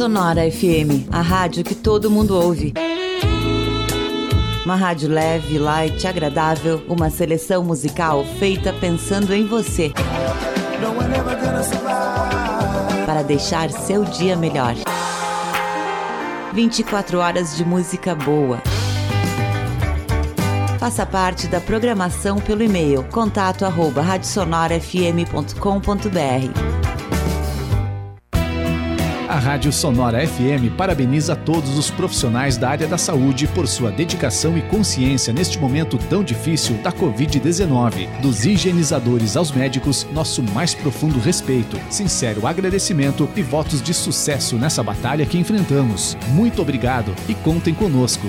Sonora FM, a rádio que todo mundo ouve. Uma rádio leve, light, agradável, uma seleção musical feita pensando em você. Para deixar seu dia melhor. 24 horas de música boa. Faça parte da programação pelo e-mail contato arroba radiosonorafm.com.br. A Rádio Sonora FM parabeniza todos os profissionais da área da saúde por sua dedicação e consciência neste momento tão difícil da Covid-19. Dos higienizadores aos médicos, nosso mais profundo respeito, sincero agradecimento e votos de sucesso nessa batalha que enfrentamos. Muito obrigado e contem conosco.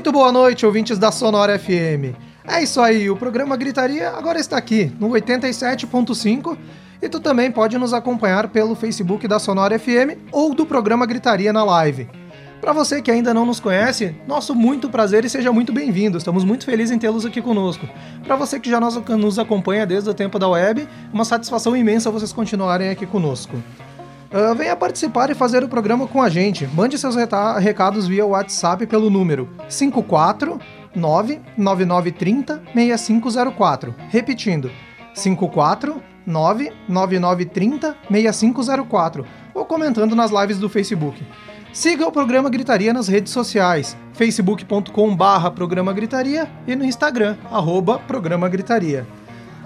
Muito boa noite, ouvintes da Sonora FM. É isso aí, o programa Gritaria agora está aqui, no 87.5, e tu também pode nos acompanhar pelo Facebook da Sonora FM ou do programa Gritaria na live. Para você que ainda não nos conhece, nosso muito prazer e seja muito bem-vindo. Estamos muito felizes em tê-los aqui conosco. Para você que já nos acompanha desde o tempo da web, uma satisfação imensa vocês continuarem aqui conosco. Uh, venha participar e fazer o programa com a gente. Mande seus recados via WhatsApp pelo número 5499930 6504. Repetindo, 5499930 6504. Ou comentando nas lives do Facebook. Siga o programa Gritaria nas redes sociais, facebook.com barra programa Gritaria e no Instagram, arroba programa Gritaria.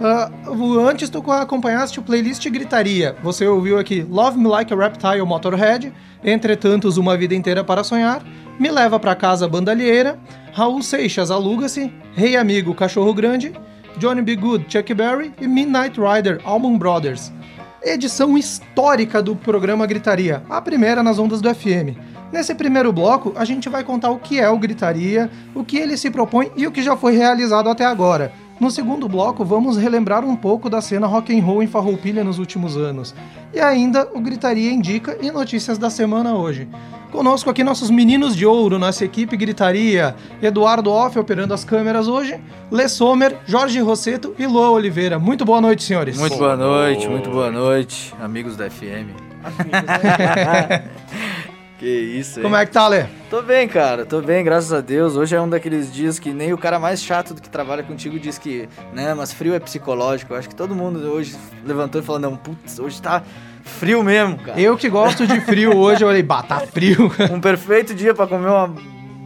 Uh, antes tu acompanhaste o playlist Gritaria. Você ouviu aqui Love Me Like a Reptile Motorhead, Entretantos Uma Vida Inteira para Sonhar, Me Leva para Casa Bandalheira, Raul Seixas Aluga-se, Rei Amigo Cachorro Grande, Johnny B. Good Chuck Berry e Midnight Rider Allman Brothers. Edição histórica do programa Gritaria, a primeira nas ondas do FM. Nesse primeiro bloco, a gente vai contar o que é o Gritaria, o que ele se propõe e o que já foi realizado até agora. No segundo bloco, vamos relembrar um pouco da cena rock and roll em Farroupilha nos últimos anos. E ainda o Gritaria Indica e notícias da semana hoje. Conosco aqui nossos meninos de ouro, nossa equipe Gritaria, Eduardo Off operando as câmeras hoje, Lê Sommer, Jorge Rosseto e Lua Oliveira. Muito boa noite, senhores. Muito boa noite, muito boa noite, amigos da FM. Que isso, hein? Como é que tá, Lê? Tô bem, cara. Tô bem, graças a Deus. Hoje é um daqueles dias que nem o cara mais chato do que trabalha contigo diz que, né, mas frio é psicológico. Eu acho que todo mundo hoje levantou e falou, não, putz, hoje tá frio mesmo, cara. Eu que gosto de frio hoje, eu olhei, bah, tá frio. um perfeito dia para comer uma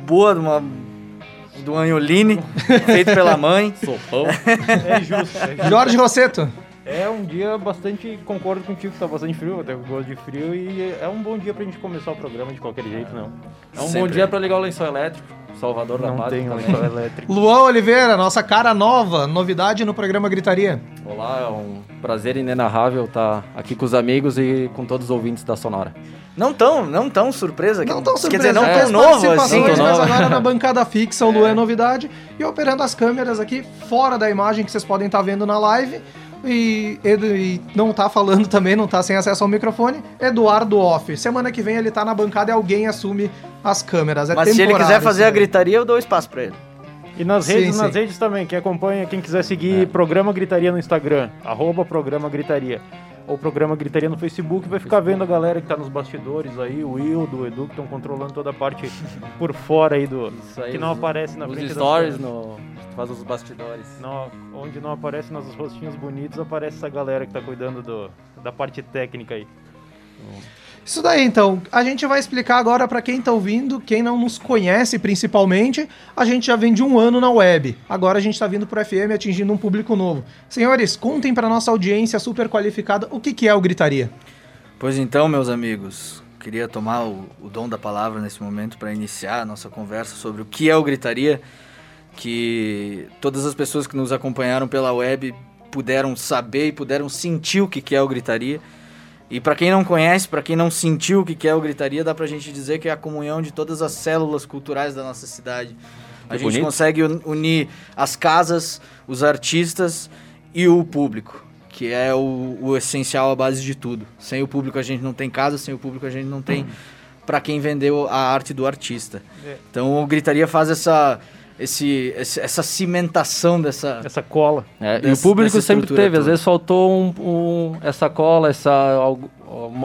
boa, uma do anholine, feito pela mãe. Sopão. é justo. É justo. Jorge Rosseto. É um dia bastante. Concordo contigo que tá bastante frio, até gosto de frio, e é um bom dia pra gente começar o programa de qualquer jeito, não. É um Sempre. bom dia pra ligar o lençol elétrico. Salvador não da Paz. Tem lençol elétrico. Luan Oliveira, nossa cara nova, novidade no programa Gritaria. Olá, é um prazer inenarrável estar aqui com os amigos e com todos os ouvintes da Sonora. Não tão, não tão surpresa. Não tão surpresa. Quer dizer, não é, tão novo assim. Mas agora na bancada fixa o Luan é novidade. E operando as câmeras aqui, fora da imagem que vocês podem estar vendo na live e, e, não tá falando também, não tá sem acesso ao microfone, Eduardo Off. Semana que vem ele tá na bancada e alguém assume as câmeras. É Mas se ele quiser fazer a gritaria, eu dou espaço pra ele. E nas redes, sim, nas redes também, quem acompanha, quem quiser seguir é. Programa Gritaria no Instagram, arroba Programa Gritaria ou programa Gritaria no Facebook, vai ficar vendo a galera que tá nos bastidores aí, o Will, do Edu, que estão controlando toda a parte por fora aí do. Aí, que não os, aparece na os frente stories no faz os bastidores. Não, onde não aparece nossos rostinhos bonitos, aparece essa galera que tá cuidando do, da parte técnica aí. Isso daí, então. A gente vai explicar agora para quem tá ouvindo, quem não nos conhece principalmente. A gente já vem de um ano na web. Agora a gente tá vindo pro FM atingindo um público novo. Senhores, contem para nossa audiência super qualificada o que, que é o Gritaria. Pois então, meus amigos. queria tomar o, o dom da palavra nesse momento para iniciar a nossa conversa sobre o que é o Gritaria, que todas as pessoas que nos acompanharam pela web puderam saber e puderam sentir o que que é o Gritaria. E para quem não conhece, para quem não sentiu o que é o Gritaria, dá pra gente dizer que é a comunhão de todas as células culturais da nossa cidade. A Que gente bonito. consegue un- unir as casas, os artistas e o público, que é o, o essencial, a base de tudo. Sem o público a gente não tem casa, sem o público a gente não tem para quem vendeu a arte do artista. É. Então o Gritaria faz essa, esse, esse- essa cimentação dessa... Essa cola. É, e o Dessa- público dessa sempre teve, às toda. vezes faltou um, um- essa cola, essa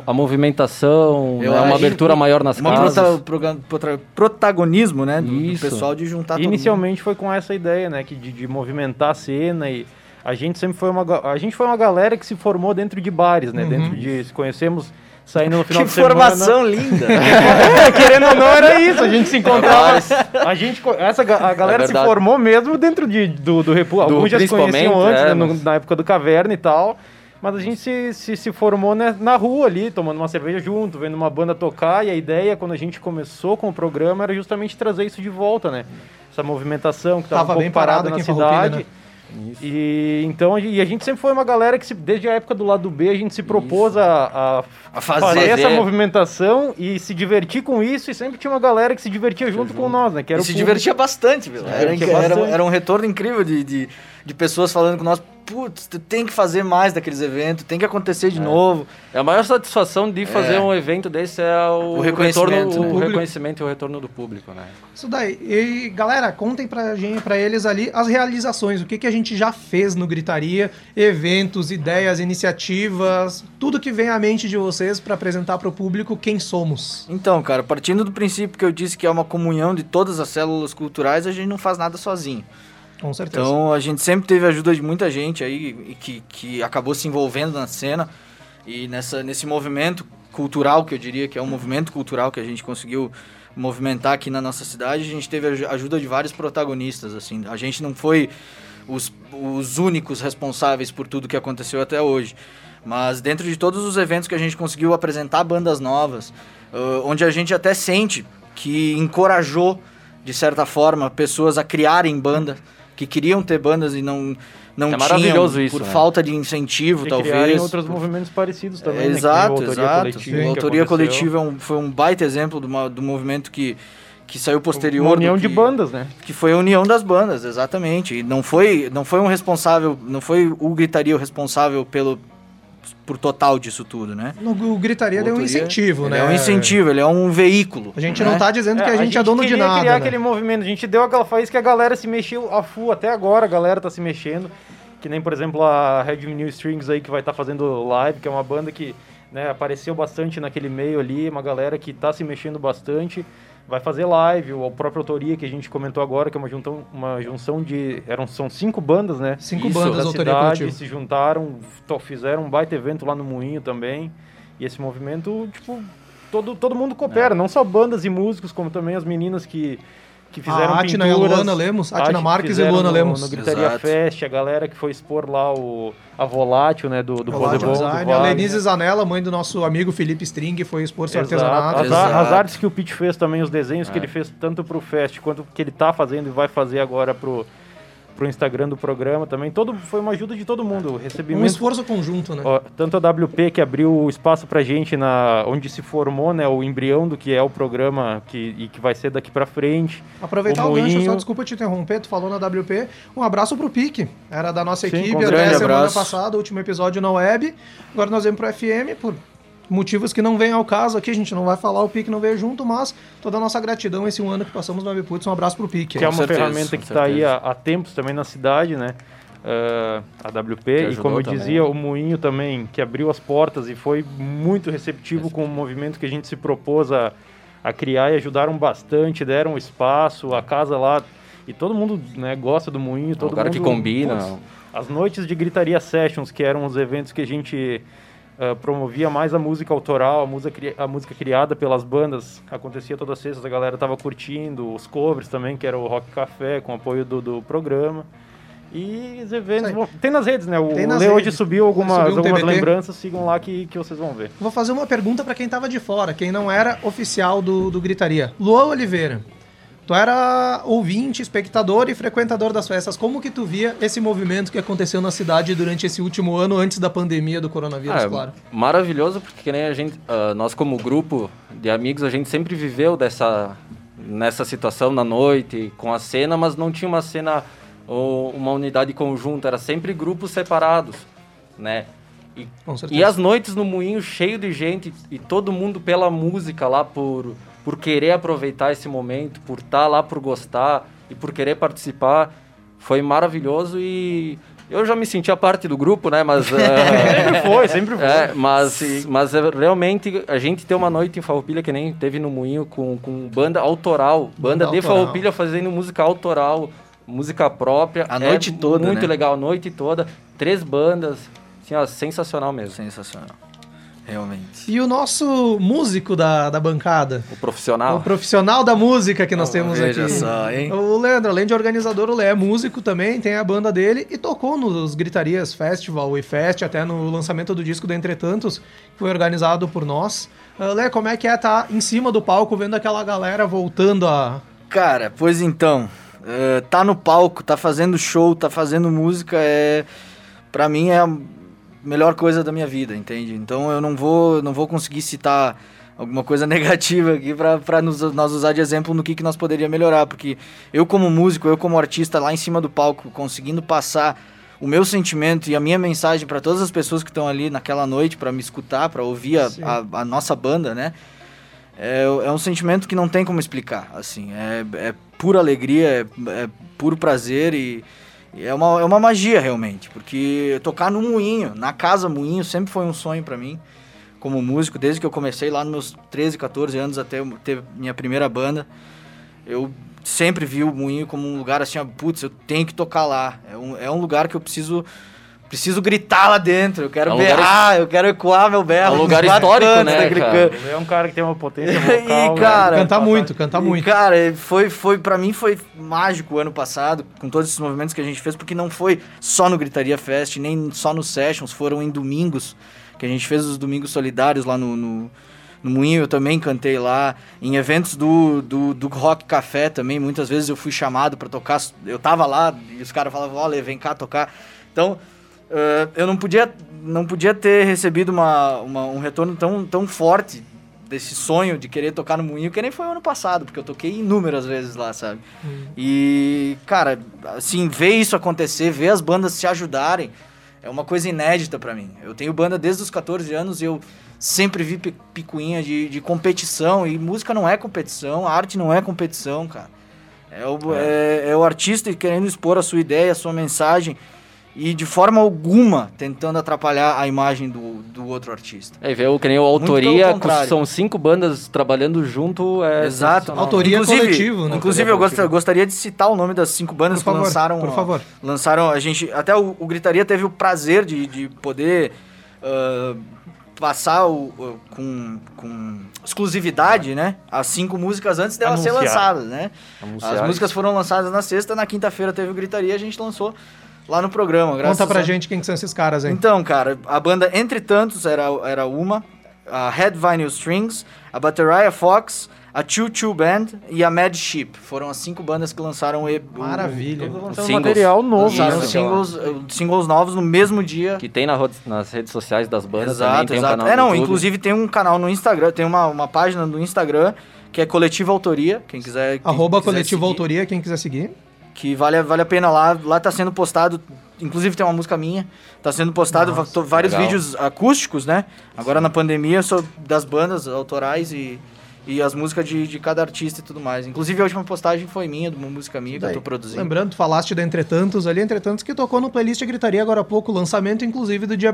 a movimentação, né, uma abertura maior nas uma casas. prota- proga- protra- protagonismo, né, do, do pessoal de juntar todo mundo. Inicialmente foi com essa ideia, né, que de, de movimentar a cena e a gente sempre foi uma a gente foi uma galera que se formou dentro de bares, né, dentro de conhecemos saindo no final Que de semana. formação linda! É, querendo ou não, era isso. A gente se encontrava. A gente, essa, a galera É se formou mesmo dentro de, do, do Repu. Alguns já se conheciam antes, é, né, no- na época do Caverna e tal. Mas a gente se, se, se formou né, na rua ali, tomando uma cerveja junto, vendo uma banda tocar. E a ideia, quando a gente começou com o programa, era justamente trazer isso de volta, né? Essa movimentação que estava Tava um bem parada na aqui em Farroupilha, cidade. E então a gente- e a gente sempre foi uma galera que se- desde a época do lado B a gente se propôs a, a A fazer, fazer. essa movimentação e se divertir com isso e sempre tinha uma galera que se divertia junto, com nós, né? Que era E se público. divertia bastante. Se Era, era, era um retorno incrível de, de, de pessoas falando com nós, putz, tu tem que fazer mais daqueles eventos, tem que acontecer de novo. É a maior satisfação de fazer É. um evento desse é o, O reconhecimento, retorno, né? o reconhecimento e o retorno do público, né? Isso daí. E galera, contem pra gente, pra eles ali as realizações, o que, que a gente já fez no Gritaria, eventos, ideias, iniciativas, tudo que vem à mente de vocês pra apresentar pro público quem somos. Então, cara, partindo do princípio que eu disse que é uma comunhão de todas as células culturais, a gente não faz nada sozinho. Com certeza. Então a gente sempre teve a ajuda de muita gente aí que, que acabou se envolvendo na cena e nessa, nesse movimento cultural, que eu diria que é um movimento cultural que a gente conseguiu movimentar aqui na nossa cidade, a gente teve a aju- ajuda de vários protagonistas, assim. A gente não foi os, os únicos responsáveis por tudo que aconteceu até hoje. Mas dentro de todos os eventos que a gente conseguiu apresentar bandas novas, ãh, onde a gente até sente que encorajou, de certa forma, pessoas a criarem banda, que queriam ter bandas e não, não É tinham, maravilhoso isso, por né? falta de incentivo, E talvez. outros movimentos parecidos também, né? Que nem o Exato, Autoria exato. Coletiva, O que Autoria. Coletiva é um- foi um baita exemplo de uma- do movimento que, que saiu posterior. Uma do união que, de bandas, né? Que foi a união das bandas, exatamente. E não foi, não foi um responsável, não foi o Gritaria o responsável pelo, por total disso tudo, né? No, o Gritaria O deu um incentivo, né? É um incentivo, ele é um veículo. A gente né? não tá dizendo que a gente é dono de nada. criar né? aquele movimento, a gente deu aquela faísca que a galera se mexeu a full, até agora a galera tá se mexendo, que nem, por exemplo, a Red New Strings aí que vai estar fazendo live, que é uma banda que né, apareceu bastante naquele meio ali, uma galera que tá se mexendo bastante, vai fazer live, o próprio Autoria que a gente comentou agora, que é uma, juntão, uma junção de, eram, são cinco bandas, né? Cinco Isso, bandas da Autoria cidade, Coletivo. se juntaram, fizeram um baita evento lá no Moinho também, e esse movimento, tipo, todo, todo mundo É. coopera, não só bandas e músicos, como também as meninas que, que fizeram A Atina e a pinturas. Luana Lemos, Atina Ati- Marques e Luana no, Lemos. No Gritaria Exato. Fest, a galera que foi expor lá o, a Volátil, né, do, do Volátil do a. Lenise Zanella, mãe do nosso amigo Felipe String, foi expor seu Exato. artesanato. As, Exato. as artes que o Pete fez também, os desenhos que É. ele fez tanto pro Fest quanto que ele tá fazendo e vai fazer agora pro, pro Instagram do programa também. Todo, foi uma ajuda de todo mundo. O Um recebimento esforço conjunto, né? Ó, tanto a WP que abriu o espaço pra gente na onde se formou, né, o embrião do que é o programa que, e que vai ser daqui pra frente. Aproveitar o o, gancho, só desculpa te interromper, tu falou na WP. Um abraço pro Pique, era da nossa Sim, equipe até semana passada, último episódio na web. Agora nós vamos pro FM por motivos que não vêm ao caso aqui, a gente não vai falar, o Pique não veio junto, mas toda a nossa gratidão esse um ano que passamos no Webputs, um abraço pro Pique. que é uma certeza, ferramenta que está aí há, há tempos também na cidade, né? Ah, a WP, e como eu também. dizia, o Moinho também, que abriu as portas e foi muito receptivo com o movimento que a gente se propôs a, a criar e ajudaram bastante, deram espaço, a casa lá, e todo mundo né, gosta do Moinho, todo um lugar mundo... que combina. Putz, as noites de Gritaria Sessions, que eram os eventos que a gente ah, promovia mais a música autoral, a música, a música criada pelas bandas, acontecia todas as sextas, a galera tava curtindo, os covers também, que era o Rock Café, com apoio do, do programa. E os eventos. Vão... Tem nas redes, né? O Lê hoje subiu alguma, subiu um algumas TBT. lembranças, sigam lá que, que vocês vão ver. Vou fazer uma pergunta pra quem tava de fora, quem não era oficial do, do Gritaria. Luan Oliveira, tu era ouvinte, espectador e frequentador das festas. Como que tu via esse movimento que aconteceu na cidade durante esse último ano, antes da pandemia do coronavírus, Ah, é claro? Maravilhoso, porque que nem a gente, ah, nós como grupo de amigos, a gente sempre viveu dessa, nessa situação na noite, com a cena, mas não tinha uma cena ou uma unidade conjunta, era sempre grupos separados, né? E, e as noites no Moinho cheio de gente e todo mundo pela música lá, por, por querer aproveitar esse momento, por estar lá, por gostar e por querer participar, foi maravilhoso e eu já me sentia parte do grupo, né? Mas eh, Sempre foi, sempre foi. é, mas, mas é, realmente a gente tem uma noite em Farroupilha que nem teve no Moinho com, com banda autoral, banda, Banda de autoral. Farroupilha fazendo música autoral, música própria. A noite É toda, Muito né? legal, a noite toda. Três bandas, assim, ó, sensacional mesmo. Sensacional. Realmente. E o nosso músico da, da bancada, O profissional. o profissional da música que nós temos Veja aqui. só, hein? O Leandro, além de organizador, o Lé é músico também, tem a banda dele e tocou nos Gritarias Festival e Fest, até no lançamento do disco do Entretantos, que foi organizado por nós. Uh, Lé, como é que é estar em cima do palco vendo aquela galera voltando a. Cara, pois então, eh, tá no palco, tá fazendo show, tá fazendo música, é para mim é melhor coisa da minha vida, entende? Então eu não vou, não vou conseguir citar alguma coisa negativa aqui nos, nós usar de exemplo no que, que nós poderia melhorar, porque eu como músico, eu como artista lá em cima do palco, conseguindo passar o meu sentimento e a minha mensagem pra todas as pessoas que estão ali naquela noite pra me escutar, pra ouvir a, a, a nossa banda, né? É, é um sentimento que não tem como explicar, assim, é, é pura alegria, é, é puro prazer e é, uma, é uma magia realmente, porque tocar no moinho, na casa moinho, sempre foi um sonho pra mim, como músico, desde que eu comecei lá nos meus 13, 14 anos até ter minha primeira banda, eu sempre vi o moinho como um lugar assim, ó, putz, eu tenho que tocar lá, é um, é um lugar que eu preciso... Preciso gritar lá dentro, eu quero É um lugar berrar, eu quero ecoar meu berro. É um lugar histórico, né, cara? Ele é um cara que tem uma potência vocal. E, né? cara, Canta muito, canta E, muito. Cara, foi, foi, pra mim foi mágico o ano passado, com todos esses movimentos que a gente fez, porque não foi só no Gritaria Fest, nem só nos Sessions, foram em domingos, que a gente fez os domingos solidários lá no, no, no Moinho, eu também cantei lá, em eventos do, do, do Rock Café também, muitas vezes eu fui chamado pra tocar, eu tava lá e os caras falavam, olha, vem cá tocar. Então, eh, eu não podia, não podia ter recebido uma, uma- um retorno tão, tão forte desse sonho de querer tocar no Moinho, que nem foi o ano passado, porque eu toquei inúmeras vezes lá, sabe? E, cara, assim, ver isso acontecer, ver as bandas se ajudarem, é uma coisa inédita pra mim. Eu tenho banda desde os 14 anos e eu sempre vi pi- picuinha de, de competição, e música não é competição, arte não é competição, cara. É o, é- é o artista querendo expor a sua ideia, a sua mensagem, e de forma alguma tentando atrapalhar a imagem do, do outro artista. É, vê o que nem o Autoria, são cinco bandas trabalhando junto. É Exato. Autoria coletivo, né? Inclusive, eu gost- gostaria de citar o nome das cinco bandas Por favor, que lançaram. por favor. Lançaram. A gente. Até o, o Gritaria teve o prazer de, de poder ah, passar o, o- com, com exclusividade, né? As cinco músicas antes delas ser lançadas, né? Anunciar As músicas foram lançadas na sexta, na quinta-feira teve o Gritaria, a gente lançou lá no programa. graças Conta pra a- gente quem que são esses caras aí. então, cara, a banda Entre Tantos era, era uma, a Red Vinyl Strings, a Batteria Fox, a Choo Choo Band e a Mad Sheep. Foram as cinco bandas que lançaram E- o- Maravilha. Singles. material novo. Lançaram né? singles, eh, singles novos no mesmo dia. Que tem na ro- nas redes sociais das bandas também, Exato, tem um exato. canal é, não, inclusive tem um canal no Instagram, tem uma, uma página no Instagram que é Coletiva Autoria, quem quiser. quem Arroba quiser Coletivo seguir, Autoria, quem quiser seguir. Que vale, vale a pena lá. Lá tá sendo postado. Inclusive tem uma música minha. Tá sendo postado to- vários legal. vídeos acústicos, né? Agora na pandemia, só das bandas autorais e, e as músicas de, de cada artista e tudo mais. Inclusive a última postagem foi minha, de uma música minha que eu tô produzindo. Lembrando, tu falaste da Entretantos ali, Entretantos que tocou no playlist Gritaria agora há pouco, lançamento inclusive do dia 1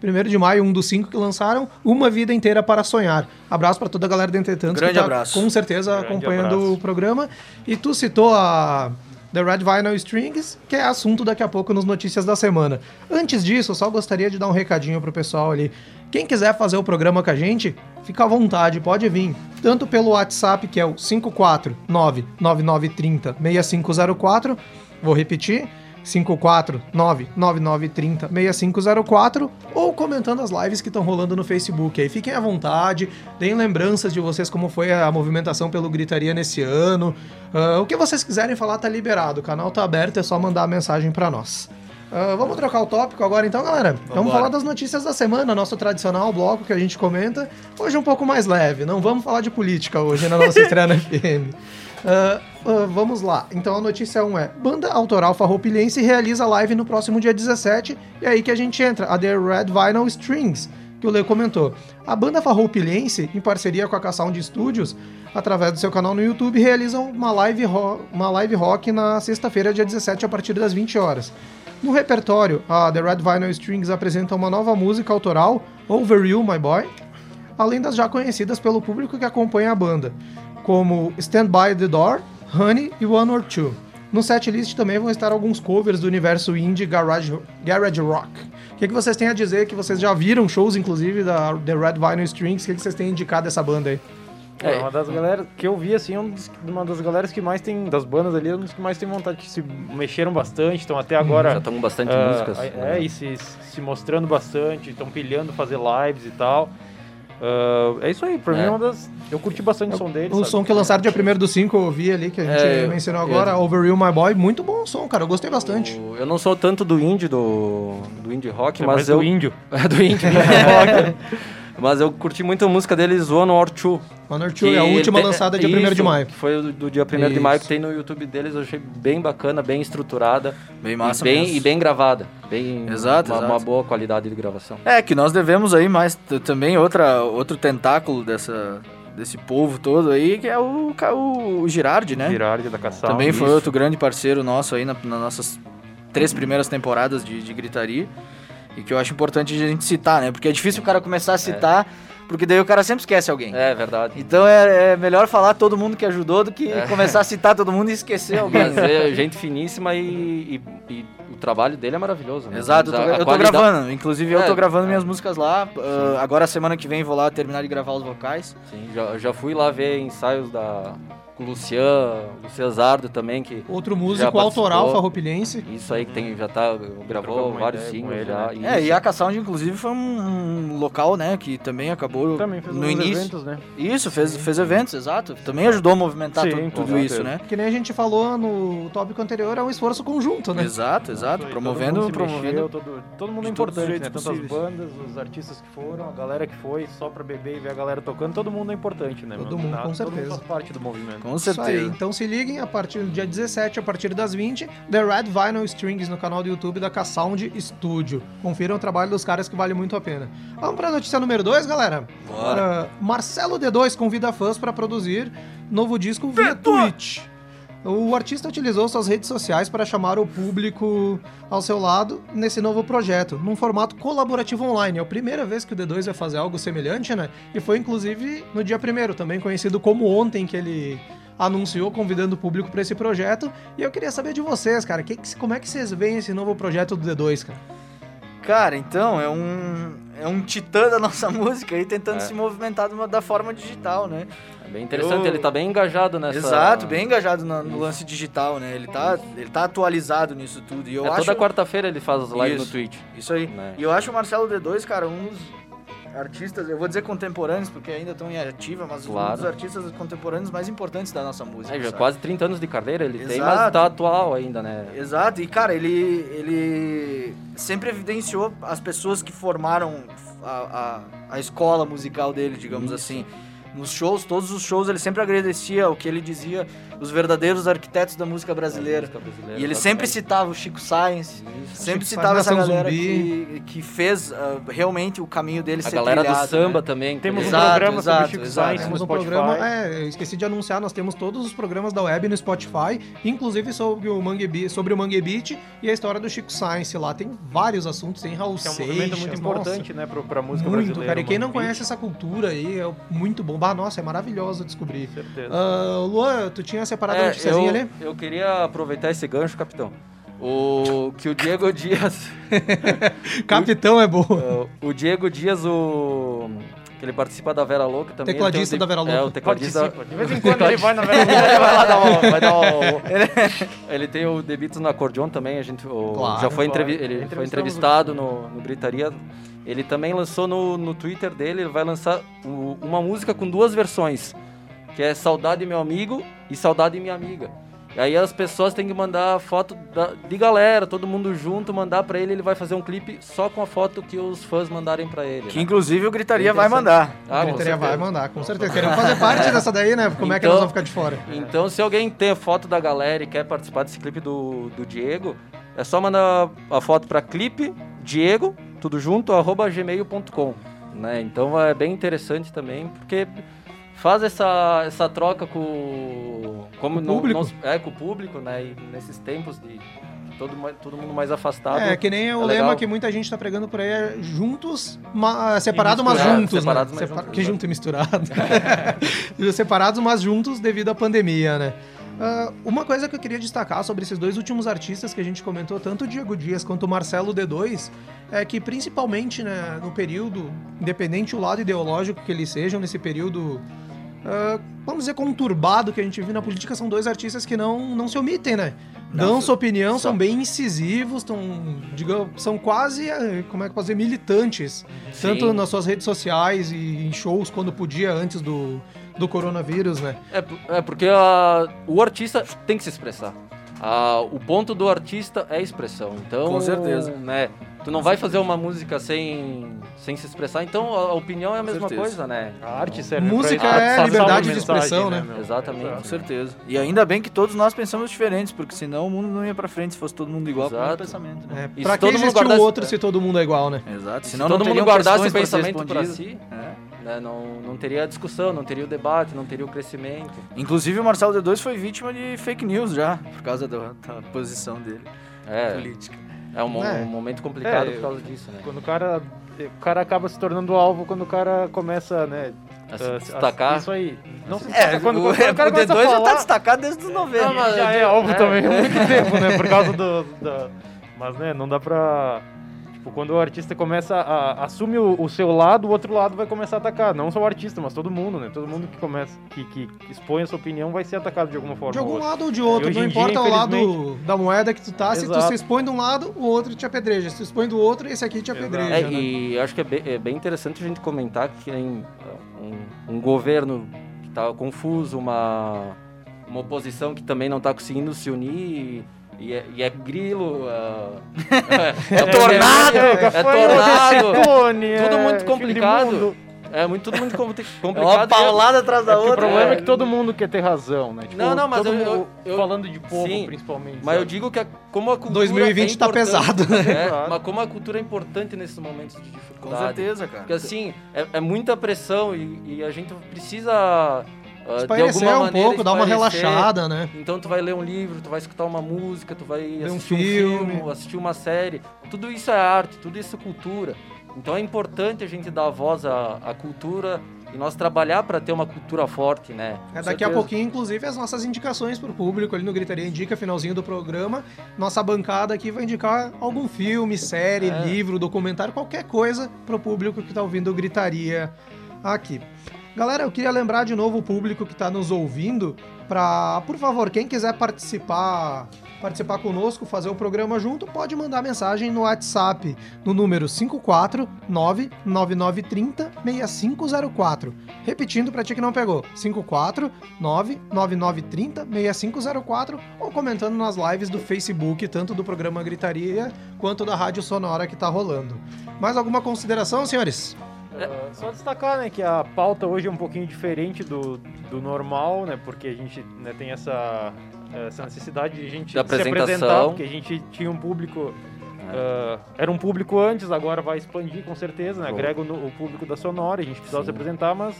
primeiro de maio, um dos cinco que lançaram, Uma Vida Inteira para Sonhar. Abraço pra toda a galera da Entretantos Grande que tá abraço. com certeza Grande acompanhando abraço. o programa. E tu citou a The Red Vinyl Strings, que é assunto daqui a pouco nos Notícias da Semana. Antes disso, eu só gostaria de dar um recadinho pro pessoal ali. Quem quiser fazer o programa com a gente, fica à vontade, pode vir. Tanto pelo WhatsApp, que é o 549-9930-6504, vou repetir, 549-9930-6504 ou comentando as lives que estão rolando no Facebook. Aí fiquem à vontade, deem lembranças de vocês como foi a movimentação pelo Gritaria nesse ano. Uh, o que vocês quiserem falar tá liberado, o canal tá aberto, é só mandar a mensagem para nós. Uh, vamos trocar o tópico agora então, galera? Vambora. Vamos falar das notícias da semana, nosso tradicional bloco que a gente comenta. Hoje um pouco mais leve, não vamos falar de política hoje na nossa estreia na FM. Uh, uh, vamos lá. Então a notícia 1 é: Banda autoral farroupilhense realiza live no próximo dia 17. E é aí que a gente entra, a The Red Vinyl Strings, que o Leo comentou. A banda farroupilhense, em parceria com a K-Sound Studios, através do seu canal no YouTube, realiza uma live, uma live rock na sexta-feira, dia 17, a partir das 20 horas. No repertório, a The Red Vinyl Strings apresenta uma nova música autoral, Over You, My Boy, além das já conhecidas pelo público que acompanha a banda como Stand By The Door, Honey e One or Two. No setlist também vão estar alguns covers do universo indie garage, garage rock. O que, que vocês têm a dizer? Que vocês já viram shows, inclusive, da The Red Vinyl Strings. O que, que vocês têm indicado dessa banda aí? É, uma das galera que eu vi, assim, uma das galeras que mais tem, das bandas ali, um dos que mais tem vontade, que se mexeram bastante, estão até agora... Já estão bastante uh, músicas. É, né? e se, se mostrando bastante, estão pilhando fazer lives e tal. Uh, é isso aí, pra é. mim é uma das. Eu curti bastante o som deles. O sabe? som que lançaram dia 1 do 5 eu ouvi ali, que a gente é, mencionou agora. Over You My Boy. Muito bom o som, cara. Eu gostei bastante. O... Eu não sou tanto do indie, do, do indie rock, é mas eu. do índio. É do indie rock. Mas eu curti muito a música deles, One or Two. One or Two, é a última tem, lançada dia 1 de maio. Que foi do, do dia 1 de maio, que tem no YouTube deles, eu achei bem bacana, bem estruturada. Bem massa e bem, mesmo. E bem gravada. Bem, exato, uma, exato. uma boa qualidade de gravação. É, que nós devemos aí mais também outra, outro tentáculo dessa, desse povo todo aí, que é o, o Girardi, né? Girardi da Caçal. Também foi outro grande parceiro nosso aí na, nas nossas três primeiras temporadas de, de Gritaria. E que eu acho importante a gente citar, né? Porque é difícil o cara começar a citar, é. porque daí o cara sempre esquece alguém. É verdade. Então é, é melhor falar todo mundo que ajudou do que é. começar a citar todo mundo e esquecer alguém. Mas é gente finíssima e, e, e o trabalho dele é maravilhoso. Né? Exato, eu tô, eu tô gravando. Inclusive eu tô é, gravando é. minhas músicas lá. Uh, agora semana que vem vou lá terminar de gravar os vocais. Sim, já, já fui lá ver ensaios da com o Lucian, Lucian Zardo também, que. Outro músico autoral farroupilhense. Isso aí que tem, já tá, gravou vários singles já. Né? É, e a K-Sound, inclusive, foi um, local, né, que também acabou também fez no início. Eventos, né? Isso, fez, fez eventos, exato. Também ajudou a movimentar Sim, tudo, tudo isso, né? Que nem a gente falou no tópico anterior, é um esforço conjunto, né? Exato, exato. promovendo. Todo promovendo mexeu, todo, todo mundo é importante, né? Tanto as bandas, os artistas que foram, a galera que foi só pra beber e ver a galera tocando, todo mundo é importante, né? Todo mundo, com certeza. Todo mundo faz parte do movimento. Com certeza. Então se liguem, a partir do dia 17, a partir das 20, The Red Vinyl Strings no canal do YouTube da K-Sound Studio. Confiram o trabalho dos caras que vale muito a pena. Vamos pra notícia número 2, galera? Bora. Uh, Marcelo D2 convida fãs para produzir novo disco via Twitch. O artista utilizou suas redes sociais para chamar o público ao seu lado nesse novo projeto, num formato colaborativo online. É a primeira vez que o D2 vai fazer algo semelhante, né? E foi inclusive no dia primeiro, também conhecido como ontem, que ele anunciou convidando o público para esse projeto. E eu queria saber de vocês, cara, que, como é que vocês veem esse novo projeto do D2, cara? Cara, então, é um, é um titã da nossa música aí tentando é. se movimentar uma, da forma digital, né? É bem interessante, eu... ele tá bem engajado nessa... Exato, bem engajado no, no lance digital, né? Ele tá, ele tá atualizado nisso tudo. E eu é, acho... Toda quarta-feira ele faz as lives isso, no Twitch. Isso aí. Né? E eu acho o Marcelo D2, cara, um dos artistas, eu vou dizer contemporâneos, porque ainda estão em ativa, mas claro. um dos artistas contemporâneos mais importantes da nossa música. É, já quase 30 anos de carreira ele Exato. tem, mas tá atual ainda, né? Exato, e cara, ele, ele sempre evidenciou as pessoas que formaram a, a, a escola musical dele, digamos Isso. assim nos shows, todos os shows, ele sempre agradecia o que ele dizia, os verdadeiros arquitetos da música brasileira. Música brasileira e ele sempre citava o Chico Sainz, Isso. sempre Chico citava essa galera que, que fez uh, realmente o caminho dele a ser galera trilhado, do samba né? também. Temos exato, um programa exato, sobre Chico exato, Sainz temos no um programa, é, eu esqueci de anunciar, nós temos todos os programas da web no Spotify, inclusive sobre o Mangue, sobre o Mangue Beat e a história do Chico Sainz lá. Tem vários assuntos, tem Raul Seixas. É um movimento muito importante, nossa, né, pra, pra música muito, brasileira. cara. E quem não conhece essa cultura aí, é muito bom. Bah, nossa, é maravilhoso descobrir. Certeza. Uh, Luan, tu tinha separado é, a noticiazinha ali? Eu queria aproveitar esse gancho, capitão. O que o Diego Dias. capitão é bom. O, o Diego Dias, o que ele participa da Vera Louca também. ele Tecladista o da Vera É, Louca. o tecladista. Participa. De vez em quando ele vai na Vera Louca. Ele vai lá dar uma, vai dar uma- ele tem o Debitos no acordeon também, a gente o- Claro, já foi, entrevi- ele foi entrevistado no, no Gritaria. Ele também lançou no, no Twitter dele, ele vai lançar o- uma música com duas versões, que é Saudade Meu Amigo e Saudade Minha Amiga. E aí as pessoas têm que mandar foto da- de galera, todo mundo junto, mandar pra ele, ele vai fazer um clipe só com a foto que os fãs mandarem pra ele. Que né? inclusive o Gritaria vai mandar. Ah, a com gritaria vai mandar, com certeza. Queremos fazer parte dessa daí, né? Como é que Então- nós vamos ficar de fora? Então, se alguém tem a foto da galera e quer participar desse clipe do, do Diego, é só mandar a foto para clipe Diego, tudo junto, arroba gmail.com. Né? Então é bem interessante também, porque faz essa, essa troca com, como Com o público. não- é, com o público, né? E nesses tempos de todo, todo mundo mais afastado. É, que nem o é lema legal. que muita gente tá pregando por aí é juntos, ma- separado, mas juntos, Separados, né? mas Separa- juntos, Que né? junto e misturado. Separados, mas juntos devido à pandemia, né? Ah, uma coisa que eu queria destacar sobre esses dois últimos artistas que a gente comentou, tanto o Diego Dias quanto o Marcelo D2, é que principalmente né, no período, independente o lado ideológico que eles sejam, nesse período, ah, vamos dizer, conturbado que a gente viu na política, são dois artistas que não, não se omitem, né? Dão sua opinião, são bem incisivos, estão, digamos, são quase, eh, como é que dizer, militantes. Sim. Tanto nas suas redes sociais e em shows quando podia antes do, do coronavírus, né? É, é porque a- o artista tem que se expressar. A- o ponto do artista é a expressão. Então, Com certeza. Né, tu não vai fazer uma música sem, sem se expressar. Então, a, a opinião é a mesma certeza. coisa, né? A arte serve Música pra é Passar liberdade de expressão, né? meu? Exatamente. Com certeza. E ainda bem que todos nós pensamos diferentes, porque senão o mundo não ia pra frente se fosse todo mundo igual com o Exato. pensamento. Né? É, pra se que todo mundo existe o guardasse- outro se todo mundo é igual, né? Exato. Se Senão todo não mundo guardasse o pensamento pra si, É. né, não, não teria discussão, não teria o debate, não teria o crescimento. Inclusive o Marcelo D2 foi vítima de fake news já, por causa da, da posição dele É, política. é um, É. um momento complicado É, por causa disso, né? Quando o cara, o cara acaba se tornando alvo quando o cara começa, né? A se destacar. Isso aí. Não se É, quando, o, quando o cara o começa a D2 já falar, tá destacado desde os 90. Não, mas- já é alvo é. também há muito tempo, né? Por causa do. da- Mas, né, não dá pra. Tipo, quando o artista começa a. assume o, o seu lado, o outro lado vai começar a atacar. Não só o artista, mas todo mundo, né? Todo mundo que começa. que, que expõe a sua opinião vai ser atacado de alguma forma. De ou algum outra. lado ou de outro, não dia, importa o lado da moeda que tu tá, se tu Exato. se expõe de um lado, o outro te apedreja. Se tu expõe do outro, esse aqui te apedreja, É, né? e acho que é bem, é bem interessante a gente comentar que tem uh, um, um governo que está confuso, uma, uma oposição que também não está conseguindo se unir e, é, e é grilo, uh, é, tornado! é, tornado, ciclone, tudo é muito fim de complicado. é muito, tudo muito compli- É complicado. uma paulada atrás da É porque o outra. problema é é. que todo mundo quer ter razão, né? Tipo, Não, não, mas todo eu- mundo- eu- eu- falando de povo, sim, principalmente. Mas eu sabe? digo que a- como a cultura 2020 é tá pesado, né? É, mas como a cultura é importante nesses momentos de Com dificuldade. certeza, cara. Porque assim, é, é muita pressão e, e a gente precisa. Ah, Espairecer um maneira pouco, dar uma relaxada, né? Então tu vai ler um livro, tu vai escutar uma música, tu vai Ver um assistir um filme. filme, assistir uma série. Tudo isso é arte, tudo isso é cultura. Então é importante a gente dar voz à, à cultura e nós trabalhar para ter uma cultura forte, né? É, daqui a certeza. pouquinho, inclusive, as nossas indicações pro público ali no Gritaria Indica, finalzinho do programa. Nossa bancada aqui vai indicar algum filme, série, É. livro, documentário, qualquer coisa pro público que tá ouvindo o Gritaria aqui. Galera, eu queria lembrar de novo o público que tá nos ouvindo para, por favor, quem quiser participar, participar conosco, fazer o programa junto, pode mandar mensagem no WhatsApp no número 54999306504. Repetindo para ti que não pegou, 54999306504 ou comentando nas lives do Facebook, tanto do programa Gritaria quanto da Rádio Sonora que tá rolando. Mais alguma consideração, senhores? Ah, só destacar, né, que a pauta hoje é um pouquinho diferente do, do normal, né, porque a gente né, tem essa, essa necessidade de a gente se apresentar, porque a gente tinha um público, ah, era um público antes, agora vai expandir com certeza, né, agrega o, o público da Sonora, a gente precisava Sim. se apresentar, mas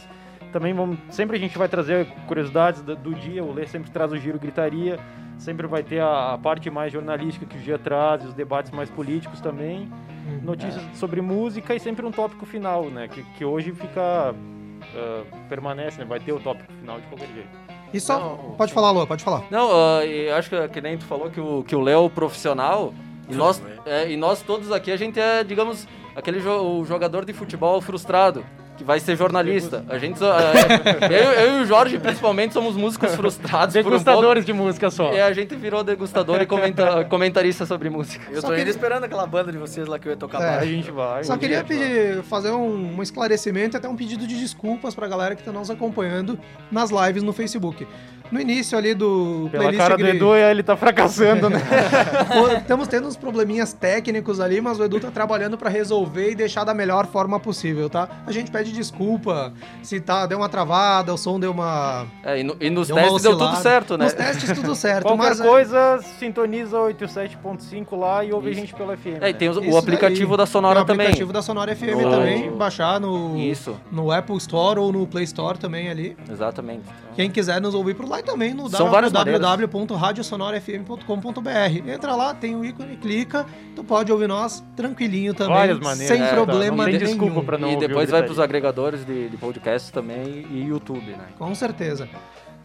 também vamos, sempre a gente vai trazer curiosidades do, do dia, o Lê sempre traz o Giro Gritaria, sempre vai ter a, a parte mais jornalística que o dia traz, os debates mais políticos também, notícias sobre música e sempre um tópico final, né? Que, que hoje fica. ah, permanece, né? Vai ter o tópico final de qualquer jeito. E só. Não, pode falar, Lua, pode falar. Não, ah, e acho que, que nem tu falou que o, que o Léo é o profissional. E nós, é, e nós todos aqui, a gente é, digamos, aquele jo- o jogador de futebol frustrado. Que vai ser jornalista. A gente, é, eu, eu, e o Jorge, principalmente, somos músicos frustrados. Degustadores um de música só. E a gente virou degustador e comenta, comentarista sobre música. Eu só tô ainda esperando aquela banda de vocês lá que eu ia tocar. É, a gente vai. Só queria pedir, fazer um, um esclarecimento e até um pedido de desculpas pra galera que tá nos acompanhando nas lives no Facebook no início ali do Pela playlist. cara do Edu, ele tá fracassando, né? Estamos tendo uns probleminhas técnicos ali, mas o Edu tá trabalhando para resolver e deixar da melhor forma possível, tá? A gente pede desculpa se tá, deu uma travada, o som deu uma. É, e, no, e nos testes deu tudo certo, né? Nos testes tudo certo. Qualquer mas, é- coisa, sintoniza 87.5 lá e ouve Isso. a gente pela FM. É, e tem o, o aplicativo da Sonora tem também. O aplicativo da Sonora FM também, baixar no, Isso. no Apple Store ou no Play Store também ali. Exatamente. Quem quiser nos ouvir por lá também no www.radiosonorafm.com.br. Entra lá, tem o ícone, clica, tu pode ouvir nós tranquilinho também, Várias maneiras. sem é, problema não tem nenhum. desculpa para não E depois vai para os agregadores de, de podcast também e YouTube, né? Com certeza.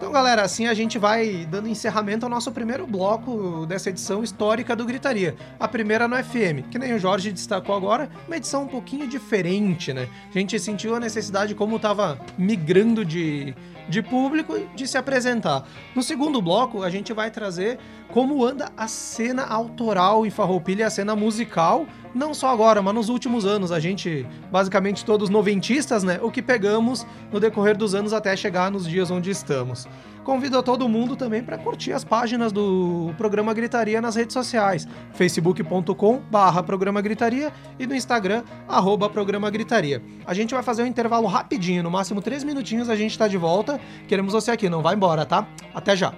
Então, galera, assim a gente vai dando encerramento ao nosso primeiro bloco dessa edição histórica do Gritaria. A primeira no FM, que nem o Jorge destacou agora, uma edição um pouquinho diferente, né? A gente sentiu a necessidade, como estava migrando de, de público, de se apresentar. No segundo bloco, a gente vai trazer como anda a cena autoral em Farroupilha, a cena musical, não só agora, mas nos últimos anos. A gente, basicamente todos noventistas, né? O que pegamos no decorrer dos anos até chegar nos dias onde estamos. Convido a todo mundo também para curtir as páginas do programa Gritaria nas redes sociais, facebook.com barra programa Gritaria e no Instagram, arroba programa Gritaria. A gente vai fazer um intervalo rapidinho, no máximo três minutinhos a gente está de volta. Queremos você aqui, não vai embora, tá? Até já!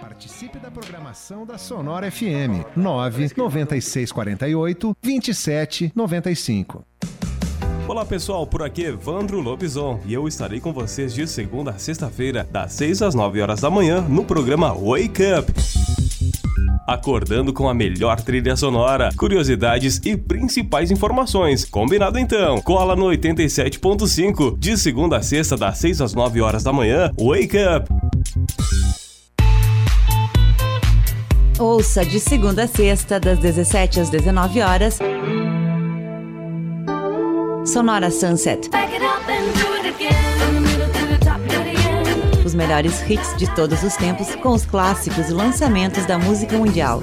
Participe da programação da Sonora FM 99648 2795. Olá pessoal, por aqui Evandro Lobison e eu estarei com vocês de segunda a sexta-feira, das 6 às 9 horas da manhã, no programa Wake Up. Acordando com a melhor trilha sonora, curiosidades e principais informações. Combinado então? Cola no 87.5, de segunda a sexta, das 6 às 9 horas da manhã, Wake Up. Ouça de segunda a sexta, das 17 às 19 horas. Sonora Sunset. Os melhores hits de todos os tempos com os clássicos e lançamentos da música mundial.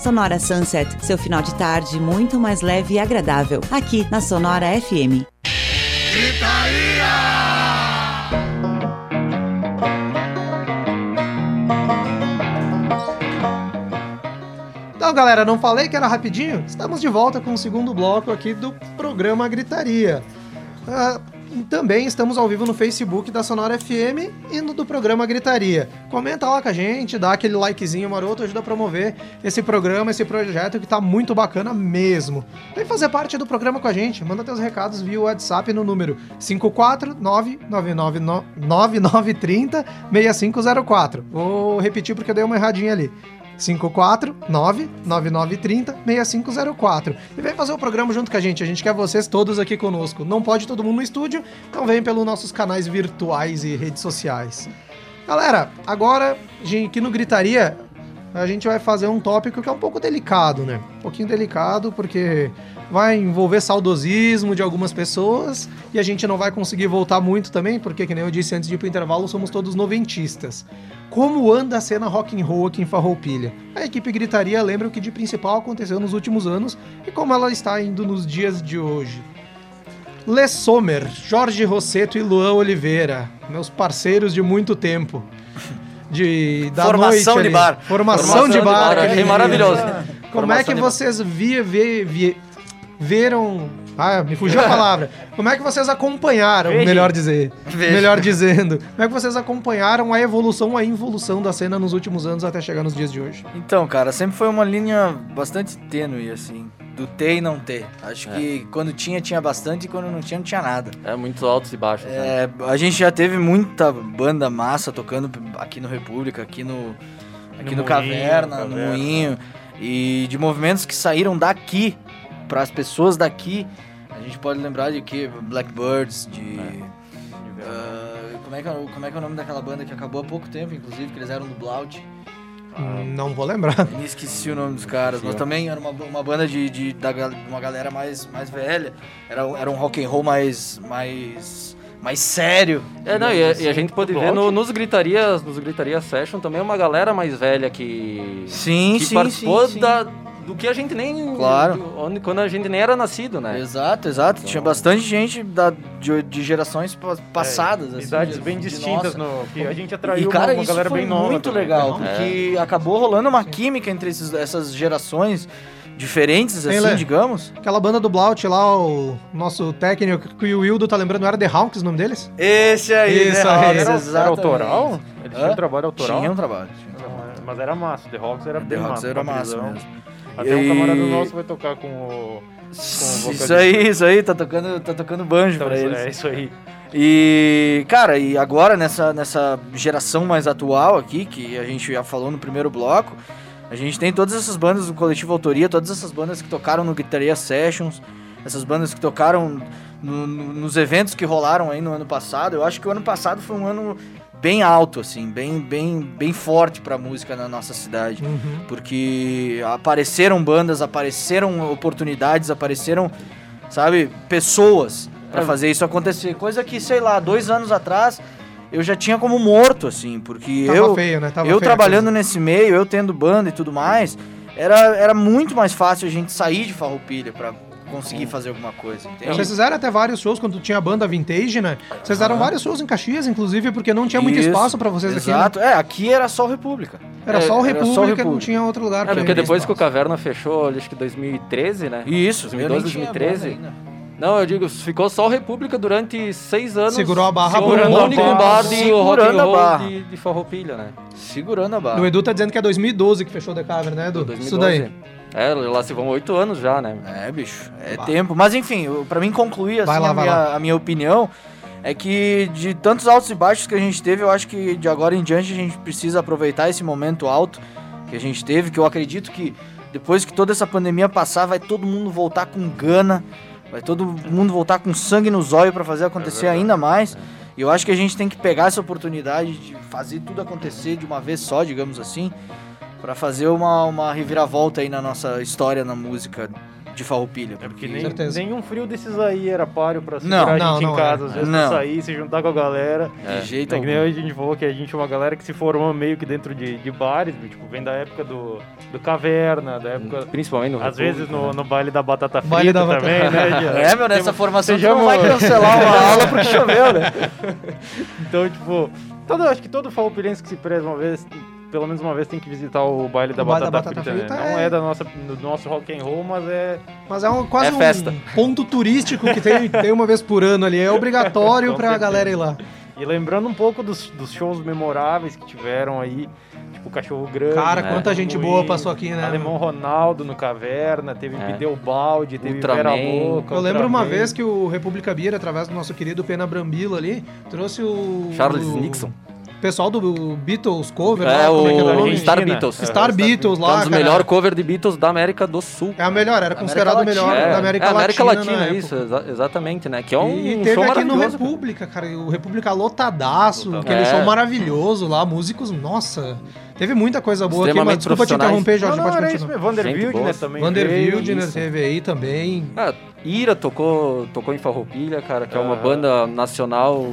Sonora Sunset, seu final de tarde muito mais leve e agradável, aqui na Sonora FM. Então, galera, não falei que era rapidinho? Estamos de volta com o segundo bloco aqui do programa Gritaria. Uh, também estamos ao vivo no Facebook da Sonora FM e no do programa Gritaria. Comenta lá com a gente, dá aquele likezinho maroto, ajuda a promover esse programa, esse projeto que tá muito bacana mesmo. Vem fazer parte do programa com a gente, manda teus recados via WhatsApp no número 5499930 Vou repetir porque eu dei uma erradinha ali. 549-9930-6504. E vem fazer o programa junto com a gente. A gente quer vocês todos aqui conosco. Não pode todo mundo no estúdio, então vem pelos nossos canais virtuais e redes sociais. Galera, agora aqui no Gritaria a gente vai fazer um tópico que é um pouco delicado, né? Um pouquinho delicado porque vai envolver saudosismo de algumas pessoas e a gente não vai conseguir voltar muito também, porque, que nem eu disse antes de ir pro intervalo, somos todos noventistas. Como anda a cena rock and roll aqui em Farroupilha? A equipe Gritaria lembra o que de principal aconteceu nos últimos anos e como ela está indo nos dias de hoje. Le Sommer, Jorge Rosseto e Luan Oliveira, meus parceiros de muito tempo. De, da Formação noite, de bar. Formação, Formação de, de bar. bar é maravilhoso. Como Formação é que vocês vi, vi, vi, viram ah, me fugiu a palavra. Como é que vocês acompanharam, Veja. melhor dizer, Veja. melhor dizendo, como é que vocês acompanharam a evolução, a involução da cena nos últimos anos até chegar nos dias de hoje? Então, cara, sempre foi uma linha bastante tênue, assim, do ter e não ter. Acho é. que quando tinha, tinha bastante e quando não tinha, não tinha nada. É, muito altos e baixos. É, né? A gente já teve muita banda massa tocando aqui no República, aqui no, aqui no, no Caverna, Caverna, no Moinho, e de movimentos que saíram daqui para as pessoas daqui, a gente pode lembrar de que Blackbirds, de. É. Uh, como, é que é, como é que é o nome daquela banda que acabou há pouco tempo, inclusive, que eles eram do Blout? Hum, Não vou lembrar. Me esqueci o nome dos caras, mas também era uma, uma banda de, de da, uma galera mais, mais velha. Era, um- era um rock and roll mais mais mais sério. É, não, e, digamos a- e a assim. gente pode ver no- nos gritarias, nos gritaria session também uma galera mais velha que Sim, que sim, participou sim, sim. Do que a gente nem Claro. do- onde, quando a gente nem era nascido, né? Exato, exato. Tinha bastante gente da, de, de gerações pa- passadas. assim, Idades de- bem de distintas nossa. no que a gente E atraiu cara, uma, uma isso galera foi bem nova. muito também. legal, É. porque acabou rolando uma química entre esses- essas gerações diferentes, assim, Lê? digamos. Aquela banda do Blaut lá, o nosso técnico que o Wildo tá lembrando, não era The Hawks o nome deles? Esse aí, Isso né, aí. Era, era Exatamente. autoral? Eles tinham Hã? um trabalho autoral? Tinha um trabalho. tinha um trabalho. Mas era massa, The Hawks era The bem Hawks massa. era massa mesmo. Até um E- camarada nosso vai tocar com o... Isso vocalista. aí, isso aí, tá tocando, tá tocando banjo Então, pra isso- eles. é isso aí. E, cara, e agora nessa, nessa geração mais atual aqui, que a gente já falou no primeiro bloco, a gente tem todas essas bandas do Coletivo Autoria, todas essas bandas que tocaram no Guitaria Sessions, essas bandas que tocaram no- no- nos eventos que rolaram aí no ano passado. Eu acho que o ano passado foi um ano bem alto, assim, bem, bem, bem forte pra música na nossa cidade. Porque apareceram bandas, apareceram oportunidades, apareceram, sabe, pessoas pra É. fazer isso acontecer. Coisa que, sei lá, dois anos atrás eu já tinha como morto, assim, porque Tava eu, feio, né? Tava eu trabalhando nesse meio, eu tendo banda e tudo mais, era, era muito mais fácil a gente sair de Farroupilha pra conseguir fazer alguma coisa, entende? Vocês fizeram até vários shows quando tinha a banda Vintage, né? Vocês fizeram vários shows em Caxias, inclusive, porque não tinha muito Isso, espaço pra vocês aqui. né? Exato, é, aqui era só o República. Era É, só o era República, só o não República. tinha outro lugar É, porque depois que o Caverna fechou, acho que 2013, né? Isso, 2012, eu nem tinha 2013. banda ainda. Não, eu digo, ficou só o República durante seis anos. Segurou a barra segurando por um o único bar de rock Segurando and a roll barra. de, de Farroupilha, né? Segurando a O barra. Edu tá dizendo que é 2012 que fechou o The Cavern, né, Edu? 2012. Isso daí. É, lá se vão oito anos já, né? É, bicho, é tempo. Mas enfim, pra mim concluir assim, lá, a, minha, a minha opinião é que de tantos altos e baixos que a gente teve, eu acho que de agora em diante a gente precisa aproveitar esse momento alto que a gente teve, que eu acredito que depois que toda essa pandemia passar, vai todo mundo voltar com gana, vai todo mundo voltar com sangue nos olhos pra fazer acontecer ainda mais. E eu acho que a gente tem que pegar essa oportunidade de fazer tudo acontecer de uma vez só, digamos assim, Pra fazer uma, uma reviravolta aí na nossa história na música de Farroupilha. É porque nem, nenhum frio desses aí era páreo pra Não, segurar a não, gente não em casa. é. Às vezes Não. pra sair, se juntar com a galera. de jeito É que nem algum. a gente falou que a gente é uma galera que se formou meio que dentro de, de bares, tipo, vem da época do, do Caverna, da época... Principalmente no Às República, vezes no, né? no baile da batata frita Baile da batata- também, né? Gia? É, meu, nessa Tem- formação sejamos- não vai cancelar uma aula porque choveu, né? Então, tipo, todo, acho que todo farroupilense que se preza uma vez, pelo menos uma vez, tem que visitar o baile da O baile batata, da batata frita, né? frita Não é- é da nossa, do nosso rock and roll, mas é... Mas é um, quase É festa. um ponto turístico que tem, tem uma vez por ano ali. É obrigatório pra galera ir lá. E lembrando um pouco dos, dos shows memoráveis que tiveram aí, tipo Cachorro Grande. Cara, né? quanta gente Ruim, boa passou aqui, né? Alemão Ronaldo no Caverna, teve É. Pideu Balde, teve Ultraman. Vera Louca. Eu lembro uma vez que o República Beer, através do nosso querido Pena Brambila ali, trouxe o. Charles o Nixon. Pessoal do Beatles cover. É, lá, como é que é o o nome? Star Argentina. Beatles. É. Star Beatles É um lá. dos melhores cover de Beatles da América do Sul. É a melhor, era considerado o melhor Latina. da É, América é, América Latina. Latina, na isso, época. exa- exatamente, né? Que é um E teve show aqui no. República, cara, o República lotadaço, Lotado. aquele É. show maravilhoso lá, músicos, nossa, teve muita coisa boa aqui, mas desculpa te interromper, Jorge, Não, não, pode continuar. mesmo. Vander Gente Wildner boa. também. Vander veio. Wildner isso. teve aí também. Ah, Ira tocou, tocou em Farroupilha, cara, que é uma Aham. banda nacional.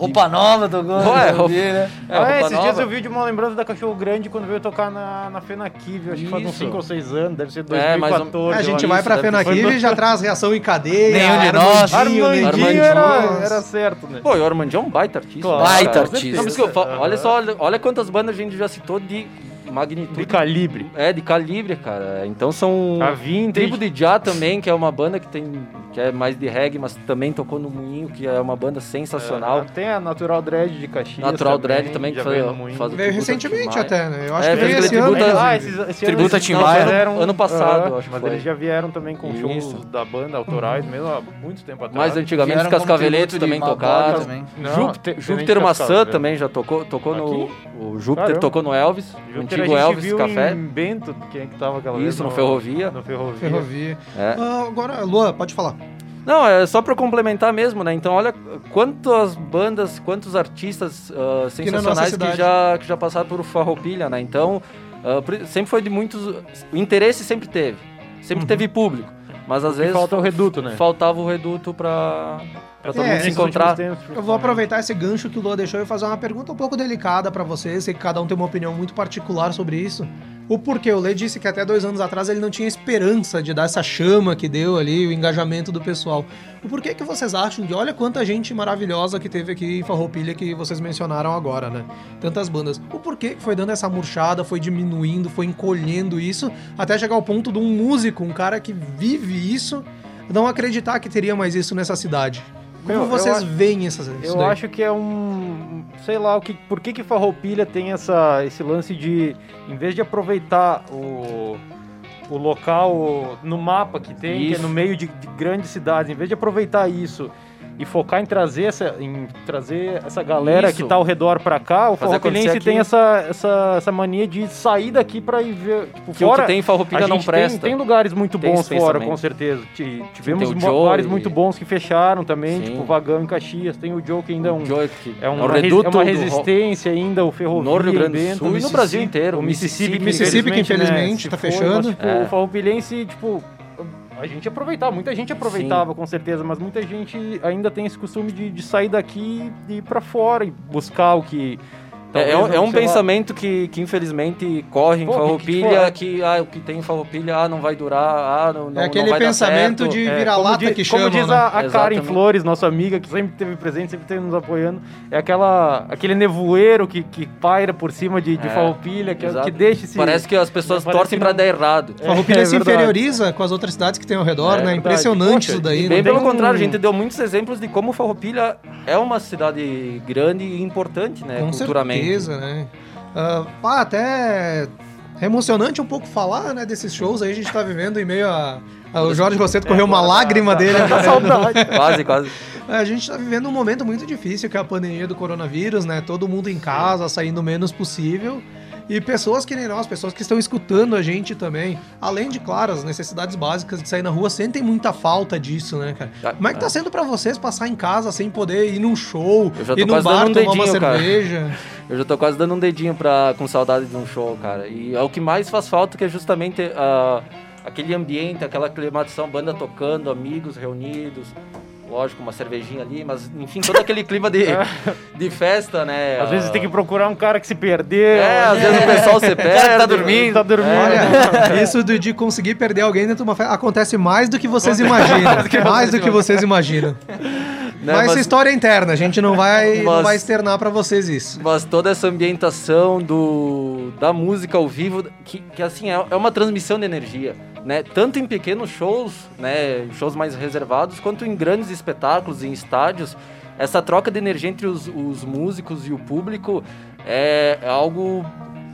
Roupa nova, tocou. Ué, vi, né? É, ah, roupa esses dias nova. eu vi de uma lembrança da Cachorro Grande quando veio tocar na, na Fenaquive, acho que faz uns Isso. 5 ou 6 anos, deve ser É, mais ou- 2014. a gente vai acho. pra Fenaquive e já traz reação em cadeia. Nenhum de nós. Armandinho, Armandinho, Armandinho, era, era certo, né? Pô, e o Armandinho é um baita artista. Claro. né, Baita cara? artista. Não, isso falo- olha só, olha, olha quantas bandas a gente já citou de magnitude. De calibre. É, de calibre, cara. Então são. A Vintage. Tribo de Já também, que é uma banda que tem. que é mais de reggae, mas também tocou no Moinho, que é uma banda sensacional. Tem a Natural Dread de Caxias. Natural Dread também, que foi- faz o Veio recentemente até, né? Eu acho É, que veio esse ano. tributo a- inclusive. Ah, esses, esse Tributo ano, não, Ano passado, Aham, acho que Mas eles já vieram também com Isso. shows da banda autorais, mesmo há muito tempo atrás. Mais antigamente os Vieram Cascaveletos também tocaram. também. Júpiter, Júpiter Maçã também já tocou, tocou no. O Júpiter tocou no Elvis, Júpiter a antigo gente Elvis viu Café. em Bento, quem é que tava aquela vez? Isso, no Ferrovia. No Ferrovia. Ferrovia. É. Ah, agora, Lua, pode falar. Não, é só pra complementar mesmo, né? Então, olha quantas bandas, quantos artistas nossa sensacionais que, já, que já passaram por Farroupilha, né? Então, Uh, sempre foi de muitos. O interesse sempre teve. Sempre teve público. Mas às vezes. falta o reduto, né? Faltava o reduto pra, pra todo É, mundo se encontrar. tempos, Eu vou aproveitar esse gancho que o Lua deixou e fazer uma pergunta um pouco delicada pra vocês. Sei que cada um tem uma opinião muito particular sobre isso. O porquê? O Lê disse que até dois anos atrás ele não tinha esperança de dar essa chama que deu ali, o engajamento do pessoal. O porquê que vocês acham de olha quanta gente maravilhosa que teve aqui em Farroupilha que vocês mencionaram agora, né? Tantas bandas. O porquê que foi dando essa murchada, foi diminuindo, foi encolhendo isso, até chegar ao ponto de um músico, um cara que vive isso, não acreditar que teria mais isso nessa cidade. Como Meu, eu vocês acho- veem essas isso Eu daí? acho que é um. Sei lá, o que, por que, que Farroupilha tem essa, esse lance de. Em vez de aproveitar o, o local no mapa que tem, que é Isso. no meio de, de grandes cidades, em vez de aproveitar isso e focar em trazer essa, em trazer essa galera Isso. que tá ao redor pra cá, o Farroupilhense tem essa, essa, essa mania de sair daqui pra ir ver. Tipo, Que o fora, que tem em Farroupilha a não gente presta. Tem, tem lugares muito Tem bons fora, pensamento. com certeza. Ti- Tivemos Tem o mo- Joe bares e- muito bons que fecharam também, Sim. tipo Vagão em Caxias. Tem o Joe que ainda é um. Joe, que É, um, o uma, resi- reduto é uma do- resistência ainda, o Ferrovia no Rio Grande do Sul e no Mississippi- Brasil inteiro. O Mississippi, que Mississippi, que infelizmente se tá foi, fechando. mas, tipo, É. O Farroupilhense, tipo, a gente aproveitava, muita gente aproveitava com certeza, mas muita gente ainda tem esse costume de, de sair daqui e ir pra fora e buscar o que... É, é um, é um pensamento que, que infelizmente corre em Pô, que- que Farroupilha, que, ah, o que tem em Farroupilha ah, não vai durar, ah, não, não, É aquele não vai dar pensamento de É, vira-lata como di- que Como chama, diz né? a, a Karen. Flores, nossa amiga, que sempre teve presente, sempre esteve nos apoiando, é aquela, aquele nevoeiro que, que paira por cima de, de É, Farroupilha, que, exato. que deixa esse... Parece que as pessoas torcem não- dar errado. Farroupilha É, se é inferioriza com as outras cidades que tem ao redor, É né? Impressionante Poxa, isso daí. Né? bem tem pelo contrário, a gente deu muitos exemplos de como Farroupilha é uma cidade grande e importante, né, Com culturalmente. certeza, né? Ah, ah, até é emocionante um pouco falar, né, desses shows aí a gente tá vivendo em meio a... a- o Jorge Rosseto correu uma lágrima dele. saudade. Quase, quase. A gente tá vivendo um momento muito difícil, que é a pandemia do coronavírus, né? Todo mundo em casa, saindo o menos possível. E pessoas que nem nós, pessoas que estão escutando a gente também, além de, claro, as necessidades básicas de sair na rua, sentem muita falta disso, né, cara? Ah, Como é que tá sendo pra vocês passar em casa sem poder ir num show, ir num bar um tomar uma cara. cerveja? Eu já tô quase dando um dedinho pra, com saudade de um show, cara. E é o que mais faz falta, que é justamente ah, aquele ambiente, aquela climatização, banda tocando, amigos reunidos. Lógico, uma cervejinha ali, mas enfim, todo aquele clima de, de festa, né? Às vezes Ah, tem que procurar um cara que se perdeu. É, às vezes o pessoal se perde. tá dormindo. Tá dormindo. Olha, isso de, de conseguir perder alguém dentro de uma festa acontece mais do que vocês imaginam. mais do que vocês imaginam. né, Mas essa história é interna, a gente não vai, não Mas- vai externar pra vocês isso. Mas toda essa ambientação do, da música ao vivo, que, que assim, é, é uma transmissão de energia, né? Tanto em pequenos shows, né? Shows mais reservados, quanto em grandes espetáculos, em estádios. Essa troca de energia entre os, os músicos e o público é, é algo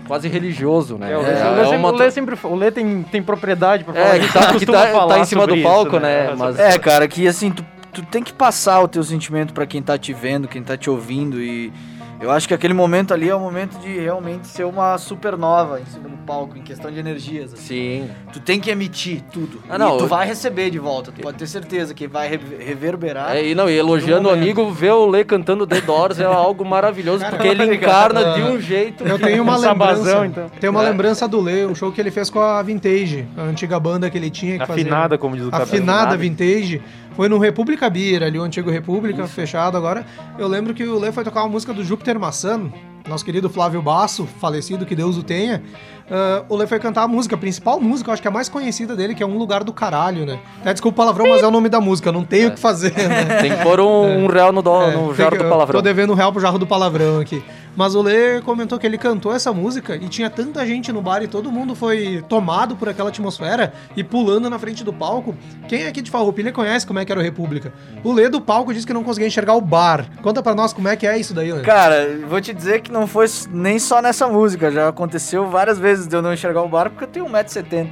quase religioso, né? É, o Lê, É- Lê é sempre, uma o Lê sempre- o Lê tem, tem propriedade pra falar É, que tá- que tá- tá em cima do isso, palco, né, Sobre- mas- É, cara, que assim, tu, tu tem que passar o teu sentimento pra quem tá te vendo, quem tá te ouvindo e eu acho que aquele momento ali é o momento de realmente ser uma supernova em cima do palco, em questão de energias. assim. Sim. Tu tem que emitir tudo. Ah, não, e tu eu- vai receber de volta, tu pode ter certeza que vai re- reverberar. É, e não, e elogiando o amigo, ver o Lê cantando The Doors é algo maravilhoso, Cara, porque ele encarna de um jeito. Eu tenho uma Um sabazão, lembrança. então. Tenho uma É. lembrança do Lê, um show que ele fez com a Vintage, a antiga banda que ele tinha que Afinada, como diz o fazer. cabelo. Afinada Vintage. Foi no República Beer, ali o antigo República, fechado agora. Eu lembro que o Lê foi tocar uma música do Júpiter Maçano, nosso querido Flávio Basso, falecido, que Deus o tenha. Ah, o Lê foi cantar a música, a principal música, eu acho que é a mais conhecida dele, que é Um Lugar do Caralho, né? Até desculpa o palavrão, mas é o nome da música, não tenho o que fazer, né? Tem que pôr um, um real no, É, no tem jarro que- do palavrão. Tô devendo um real pro jarro do palavrão aqui. Mas o Lê comentou que ele cantou essa música e tinha tanta gente no bar e todo mundo foi tomado por aquela atmosfera e pulando na frente do palco. Quem aqui de Farroupilha conhece como é que era o República? O Lê do palco disse que não conseguia enxergar o bar. Conta pra nós como é que é isso daí, Lê. Cara, vou te dizer que não foi nem só nessa música, já aconteceu várias vezes de eu não enxergar o bar porque eu tenho 1,70m.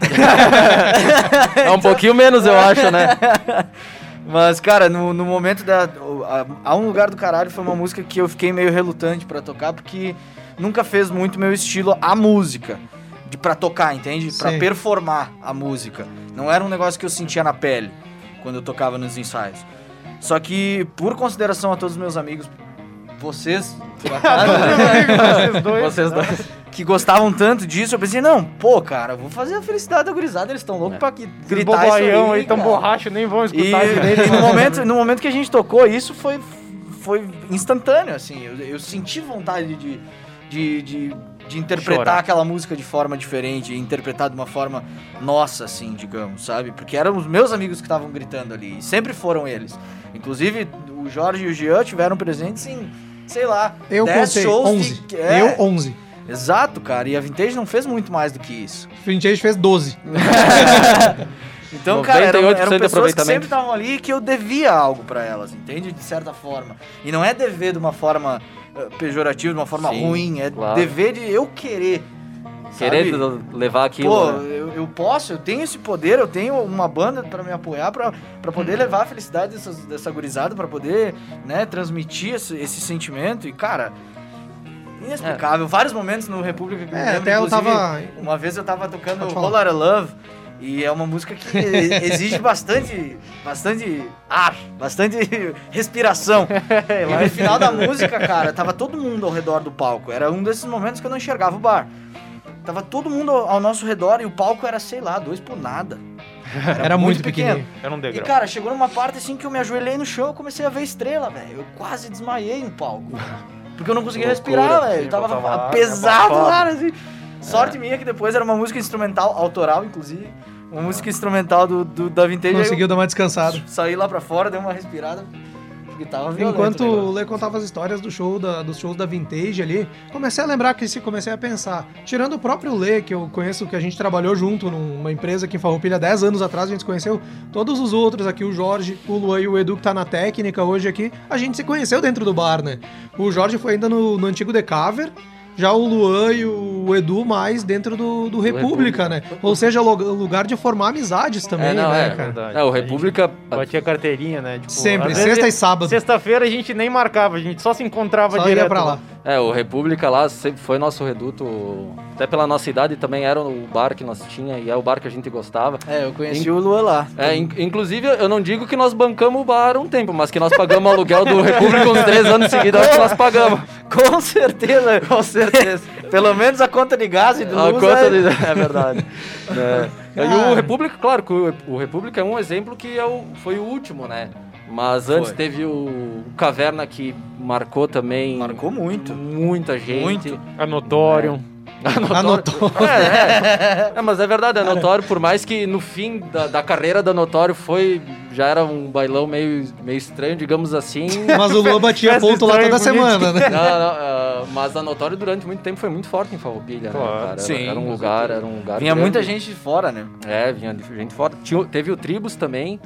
É um pouquinho menos, eu acho, né? Mas, cara, no, no momento da. A, a Um Lugar do Caralho foi uma música que eu fiquei meio relutante pra tocar, porque nunca fez muito meu estilo a música. De, pra tocar, entende? Pra Sim. performar a música. Não era um negócio que eu sentia na pele quando eu tocava nos ensaios. Só que, por consideração a todos os meus amigos, vocês, acaso, né? Vocês dois. Vocês dois. Que gostavam tanto disso, eu pensei, não, pô, cara, vou fazer a felicidade da gurizada, eles estão loucos é. pra que, gritar isso aí, aí tão borracho, nem vão escutar e, direito. E no momento, no momento que a gente tocou, isso foi, foi instantâneo, assim, eu, eu senti vontade de, de, de, de interpretar Chorar. aquela música de forma diferente, interpretar de uma forma nossa, assim, digamos, sabe? Porque eram os meus amigos que estavam gritando ali, e sempre foram eles. Inclusive, o Jorge e o Jean tiveram presentes em, sei lá, eu 10 contei, shows 11. De, é, eu 11. Exato, cara. E a Vintage não fez muito mais do que isso. Vintage fez 12. então, cara, eram, eram pessoas que sempre estavam ali que eu devia algo para elas, entende? De certa forma. E não é dever de uma forma uh, pejorativa, de uma forma Sim, ruim. É claro. dever de eu querer. Querer sabe? levar aquilo. Pô, né? eu, eu, posso, eu tenho esse poder, eu tenho uma banda para me apoiar, para poder levar a felicidade dessa, dessa gurizada, para poder né, transmitir esse, esse sentimento. E, cara, inexplicável. É. Vários momentos no República que é, lembro, até eu tava... Uma vez eu tava tocando Lotta Love. E é uma música que exige bastante, bastante ar, bastante respiração. e no final da música, cara, tava todo mundo ao redor do palco. Era um desses momentos que eu não enxergava o bar. Tava todo mundo ao nosso redor e o palco era, sei lá, dois por nada. Era, era muito, muito pequeno. Era um degrau. E, cara, chegou numa parte assim que eu me ajoelhei no chão e comecei a ver estrela, velho. Eu quase desmaiei no palco. Porque eu não conseguia respirar, velho. Tava, tava pesado lá, assim. Sorte é. minha que depois era uma música instrumental, autoral, inclusive. Uma é. música instrumental do, do da Vintage. Conseguiu dar uma descansada. Saí lá pra fora, dei uma respirada. Porque tava violento, Enquanto o Lê contava as histórias do show da, dos shows da Vintage ali, comecei a lembrar que se comecei a pensar, tirando o próprio Lê, que eu conheço, que a gente trabalhou junto numa empresa aqui em Farroupilha 10 anos atrás, a gente se conheceu, todos os outros aqui, o Jorge, o Luan e o Edu que tá na técnica hoje aqui, a gente se conheceu dentro do bar, né? O Jorge foi ainda no, no antigo The Cover, já o Luan e o Edu mais dentro do, do República, né? Ou seja, lugar de formar amizades também, é, não, né, é, cara? Verdade. É, o República... Batia carteirinha, né? Tipo, Sempre, sexta e sábado. Sexta-feira a gente nem marcava, a gente só se encontrava só direto. Ia pra lá. É, o República lá sempre foi nosso reduto, até pela nossa idade também era o bar que nós tinha e é o bar que a gente gostava. É, eu conheci in... o Lua lá. É, in... inclusive eu não digo que nós bancamos o bar um tempo, mas que nós pagamos o aluguel do República uns três anos seguidos, acho que nós pagamos. Com certeza, com certeza. Pelo menos a conta de gás e de luz. A conta é... De... é verdade. é. E o República, claro, o República é um exemplo que é o, foi o último, né? Mas antes Foi. teve o Caverna que marcou também. Marcou muito. Muita gente. Muito. A Notorium. É. A Notório. É, é. é, mas é verdade, é notório, por mais que no fim da, da carreira da Notório foi. Já era um bailão meio, meio estranho, digamos assim. Mas o Lua batia ponto lá toda semana, né? Não, não, uh, mas a Notório durante muito tempo foi muito forte em Farroupilha, né, claro. né, cara? Sim, era, era um lugar, era um lugar. Vinha grande. muita gente de fora, né? É, vinha gente de fora. Tinha, teve o Tribus também,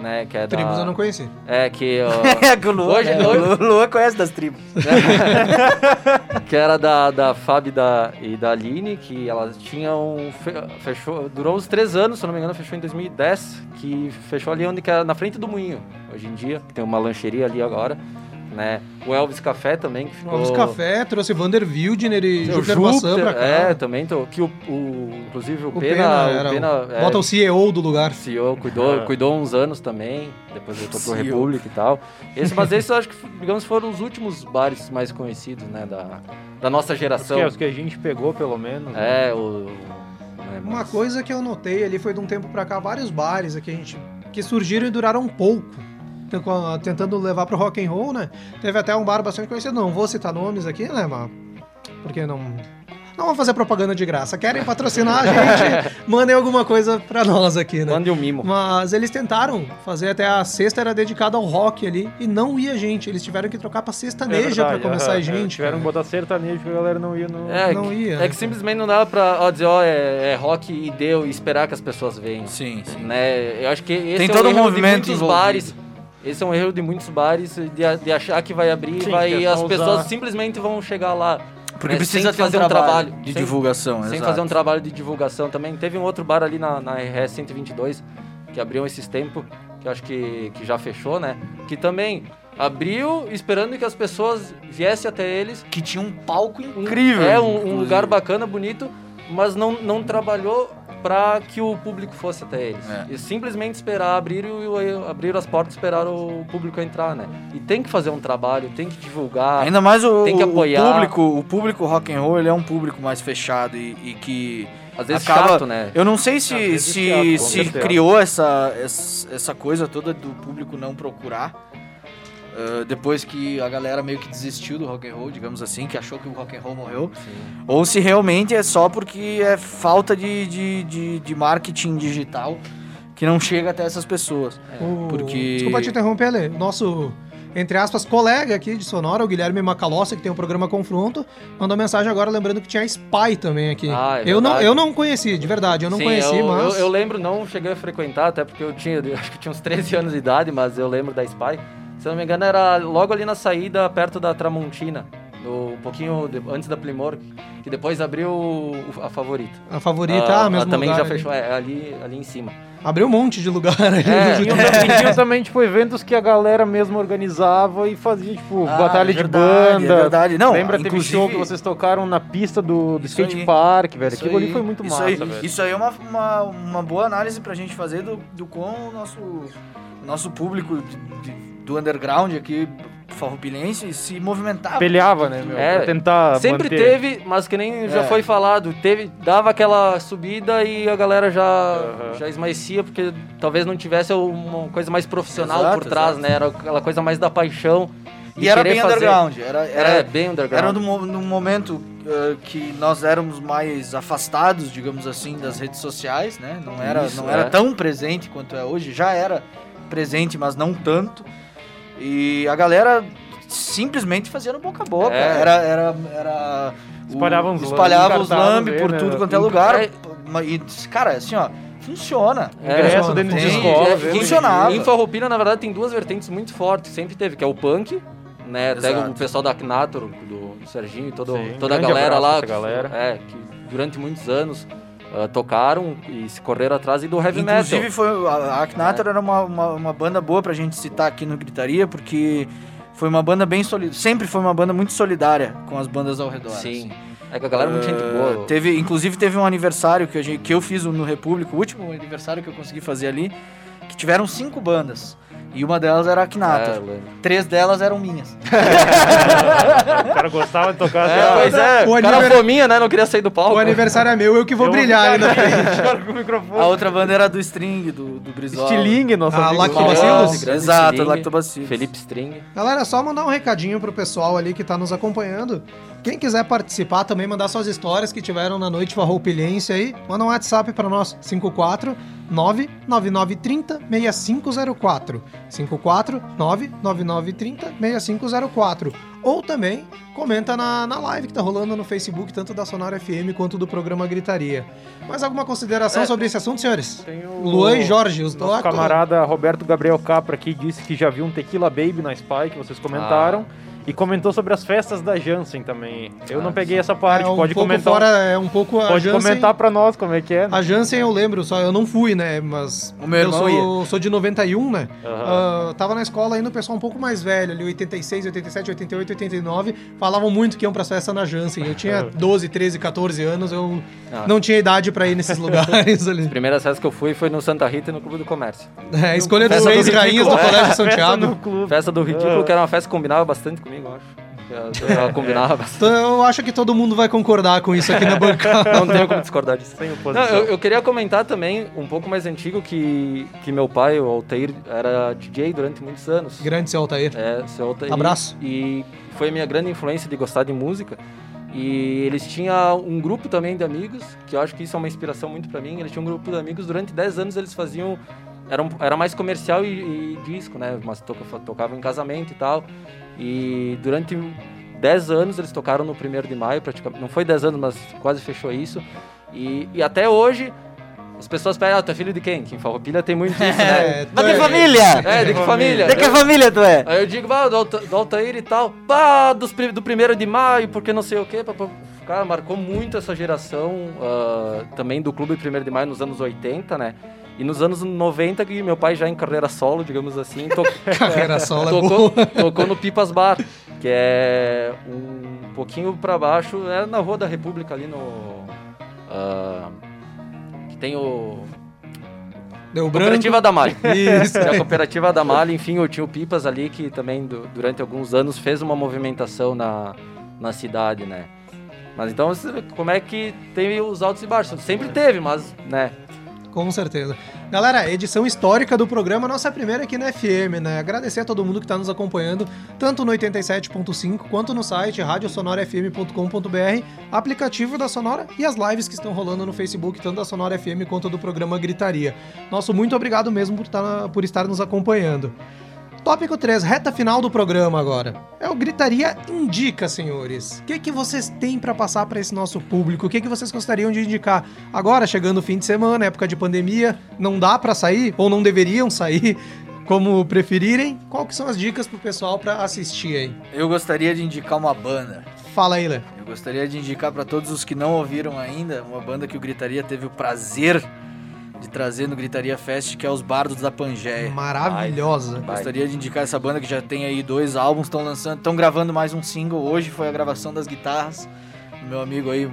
né? Que é tribos da... eu não conheci. É, que... é, que o Lua, hoje, é, hoje... O Lua conhece das tribos. que era da, da Fábio da, e da Aline, que elas tinham... Fechou... Durou uns três anos, se eu não me engano, fechou em 2010, que fechou ali onde que é na frente do Moinho, hoje em dia. Tem uma lancheria ali agora né? O Elvis Café também, que ficou... Elvis Café, trouxe Vander Wildner e Júpiter Maçã pra cá. É, também, tô, que o, o inclusive o, o Pena... Pena, o Pena é, bota o CEO do lugar. CEO, cuidou, é. cuidou uns anos também, depois voltou pro República e tal. Esse, mas esses, acho que, digamos, foram os últimos bares mais conhecidos, né, da, da nossa geração. Os que, os que a gente pegou, pelo menos. Né? É, o... Né, Uma coisa que eu notei ali foi de um tempo pra cá, vários bares aqui a gente que surgiram e duraram pouco tentando levar pro rock and roll, né? Teve até um bar bastante conhecido, não vou citar nomes aqui, né, mas porque não não vamos fazer propaganda de graça. Querem patrocinar a gente? mandem alguma coisa pra nós aqui, né? Mandem um mimo. Mas eles tentaram fazer até a sexta era dedicada ao rock ali e não ia gente. Eles tiveram que trocar pra sertaneja é pra começar a gente. tiveram que botar sertanejo que a galera não ia. No... É, não ia. É que simplesmente não dava pra ó, dizer, ó, é, é, rock e deu e esperar que as pessoas venham. Sim, sim. Né? Eu acho que esse Tem é todo um movimento de muitos bares esse é um erro de muitos bares de, de achar que vai abrir Sim, vai, e as pessoas simplesmente vão chegar lá. Porque né? precisa fazer um trabalho, de sem, divulgação, Sem fazer um trabalho de divulgação também. Teve um outro bar ali na, na RS 122 que abriu esses tempos, que acho que, que já fechou, né? Que também abriu esperando que as pessoas viessem até eles. Que tinha um palco incrível. Um, é, um, um lugar bacana, bonito, mas não, não trabalhou para que o público fosse até eles. É. E simplesmente esperar abrir, o, abrir as portas, esperar o público entrar, né? E tem que fazer um trabalho, tem que divulgar. Ainda mais o, tem que o apoiar. público, o público rock and roll, ele é um público mais fechado e, e que Às vezes acaba- chato, né? Eu não sei se, se, chato, se criou essa, essa coisa toda do público não procurar. Ah, depois que a galera meio que desistiu do rock and roll, digamos assim, que achou que o rock and roll morreu, ou se realmente é só porque é falta de, de, de, de marketing digital que não chega até essas pessoas. O- Porque- Desculpa te interromper, Ale. Nosso, entre aspas, colega aqui de Sonora, o Guilherme Macalossi, que tem o programa Confronto, mandou mensagem agora lembrando que tinha a Spy também aqui. Ah, é eu, não, eu não conheci, de verdade, eu não Sim, conheci, eu, mas... eu, eu lembro, não cheguei a frequentar, até porque eu tinha, eu acho que tinha uns 13 anos de idade, mas eu lembro da Spy. Se eu não me engano, era logo ali na saída, perto da Tramontina, no- um pouquinho de- antes da Primor, que depois abriu o- a favorita. A favorita, ah, mesmo também lugar já ali. fechou, é, ali, ali em cima. Abriu um monte de lugar ali. É, e tinha também, tipo, eventos que a galera mesmo organizava e fazia, tipo, Ah, batalha é de verdade, banda. é verdade. Não, Lembra, teve show que vocês tocaram na pista do, do skate aí. park, velho. Aquilo ali foi muito isso massa, aí, velho. Isso aí é uma, uma, uma boa análise pra gente fazer do, do quão o nosso, nosso público de- de- do underground aqui, farroupilhense, se movimentava. Peleava, né, meu? É, pra tentar Sempre manter. teve, mas que nem já É. foi falado, teve, dava aquela subida e a galera já, Aham. já esmaecia, porque talvez não tivesse uma coisa mais profissional Exato, por trás, exato. né? Era aquela coisa mais da paixão. E era bem fazer. underground. Era, era, Era bem underground. Era num momento uh, que nós éramos mais afastados, digamos assim, das redes sociais, né? Não era, Isso, não é. era tão presente quanto é hoje. Já era presente, mas não tanto. E a galera simplesmente fazia no boca a boca. É. Era, era, era o- Espalhava uns espalhava os lambe por né? tudo quanto é Em- lugar. é. E, cara, assim, ó, funciona. É, Ingresso dentro de tem, escola. é, funcionava. Em Farroupilha, na verdade, tem duas vertentes muito fortes, sempre teve, que é o punk, né? Até Exato. o pessoal da Knator, do, do Serginho e todo, Sim, toda a galera lá. galera. É, que durante muitos anos ah, tocaram e se correram atrás e do heavy Inclusive, metal. foi, a, Aknator era uma, uma, uma banda boa pra gente citar aqui no Gritaria, porque foi uma banda bem solidária. Sempre foi uma banda muito solidária com as bandas ao redor. Sim. assim. É que a galera é muito gente Uh, boa. Teve, inclusive, teve um aniversário que, a gente, que eu fiz no República, o último aniversário que eu consegui fazer ali, que tiveram cinco bandas. E uma delas era a É, eu lembro. Três delas eram minhas. O cara gostava de tocar. É, assim, pois é, O o cara aniver- fominha, né? Não queria sair do palco. O aniversário é meu, eu que vou eu brilhar ficar microfone. A outra banda era do String, do, do Brizola. Estilingue, nosso Ah. Lactobacillus? Exato, Lactobacillus. Felipe String. Galera, só mandar um recadinho pro pessoal ali que tá nos acompanhando. Quem quiser participar também, mandar suas histórias que tiveram na noite farroupilhense aí, manda um WhatsApp pra nós, 54 99930 6504. 54 99930 6504. Ou também comenta na, na live que tá rolando no Facebook, tanto da Sonora FM quanto do programa Gritaria. Mais alguma consideração É. sobre esse assunto, senhores? Tem o- Luan e Jorge, os dois. camarada Roberto Gabriel Capra aqui disse que já viu um Tequila Baby na Spy, que vocês comentaram. E comentou sobre as festas da Jansen também. Eu Ah, não peguei essa parte, é um pode pouco comentar. fora, é um pouco a Pode Jansen- comentar pra nós como é que é. né? A Jansen eu lembro, só eu não fui, né? Mas O meu eu sou, sou de 91, né? Aham. Ah, tava na escola ainda o pessoal um pouco mais velho, ali 86, 87, 88, 89, falavam muito que iam pra festa na Jansen. Eu tinha 12, 13, 14 anos, eu Ah. não tinha idade pra ir nesses lugares ali. Primeiras festas que eu fui foi no Santa Rita e no Clube do Comércio. É, escolha dos reis e rainhas do. Colégio Santiago. Festa do Ridículo, Ah. que era uma festa que combinava bastante comigo, eu acho. Ela- Ela combinava bastante. Então eu acho que todo mundo vai concordar com isso aqui na bancada. Não tenho como discordar disso. Sem Não, oposição. eu, eu queria comentar também, um pouco mais antigo, que, que meu pai, o Altair, era DJ durante muitos anos. Grande seu Altair. É, seu Altair. Abraço. E foi a minha grande influência de gostar de música. E eles tinham um grupo também de amigos, que eu acho que isso é uma inspiração muito pra mim. Eles tinham um grupo de amigos, durante 10 anos eles faziam. Era, um- era mais comercial e, e disco, né? Mas toca, tocavam em casamento e tal. E durante 10 anos eles tocaram no 1 de maio, praticamente. Não foi 10 anos, mas quase fechou isso. E, e até hoje. As pessoas pedem, ah, tu é filho de quem? Que em Farroupilha tem muito isso, né? É, Mas que é- família! É, de que família? De que família tu é? Aí eu digo, ah, do, Alta, do Altair e tal, pá, dos, do primeiro de maio, porque não sei o quê. pá. Cara, marcou muito essa geração ah, também do Clube Primeiro de Maio nos anos 80, né? E nos anos 90, que meu pai já em carreira solo, digamos assim, to- Carreira solo é tocou, tocou no Pipas Bar, que é um pouquinho pra baixo, é na Rua da República ali no... ah, tem o Deu Cooperativa da Mali. Isso. a Cooperativa da Mali, enfim, eu tinha o Pipas ali que também du- durante alguns anos fez uma movimentação na, na cidade, né? Mas então, como é que tem os altos e baixos? Sempre teve, mas, né? Com certeza. Galera, edição histórica do programa, nossa primeira aqui na FM, né? Agradecer a todo mundo que está nos acompanhando, tanto no 87.5 quanto no site radiosonorafm.com.br, aplicativo da Sonora e as lives que estão rolando no Facebook, tanto da Sonora FM quanto do programa Gritaria. Nosso muito obrigado mesmo por, tá- por estar nos acompanhando. Tópico 3, reta final do programa agora. É o Gritaria Indica, senhores. O que, que vocês têm para passar para esse nosso público? O que, que vocês gostariam de indicar? Agora, chegando o fim de semana, época de pandemia, não dá para sair ou não deveriam sair, como preferirem. Qual que são as dicas pro pessoal para assistir aí? Eu gostaria de indicar uma banda. Fala aí, Lê. Eu gostaria de indicar para todos os que não ouviram ainda uma banda que o Gritaria teve o prazer de trazer no Gritaria Fest, que é os Bardos da Pangeia. Maravilhosa. Gostaria de indicar essa banda que já tem aí dois álbuns, estão lançando, estão gravando mais um single. Hoje foi a gravação das guitarras do meu amigo aí, o,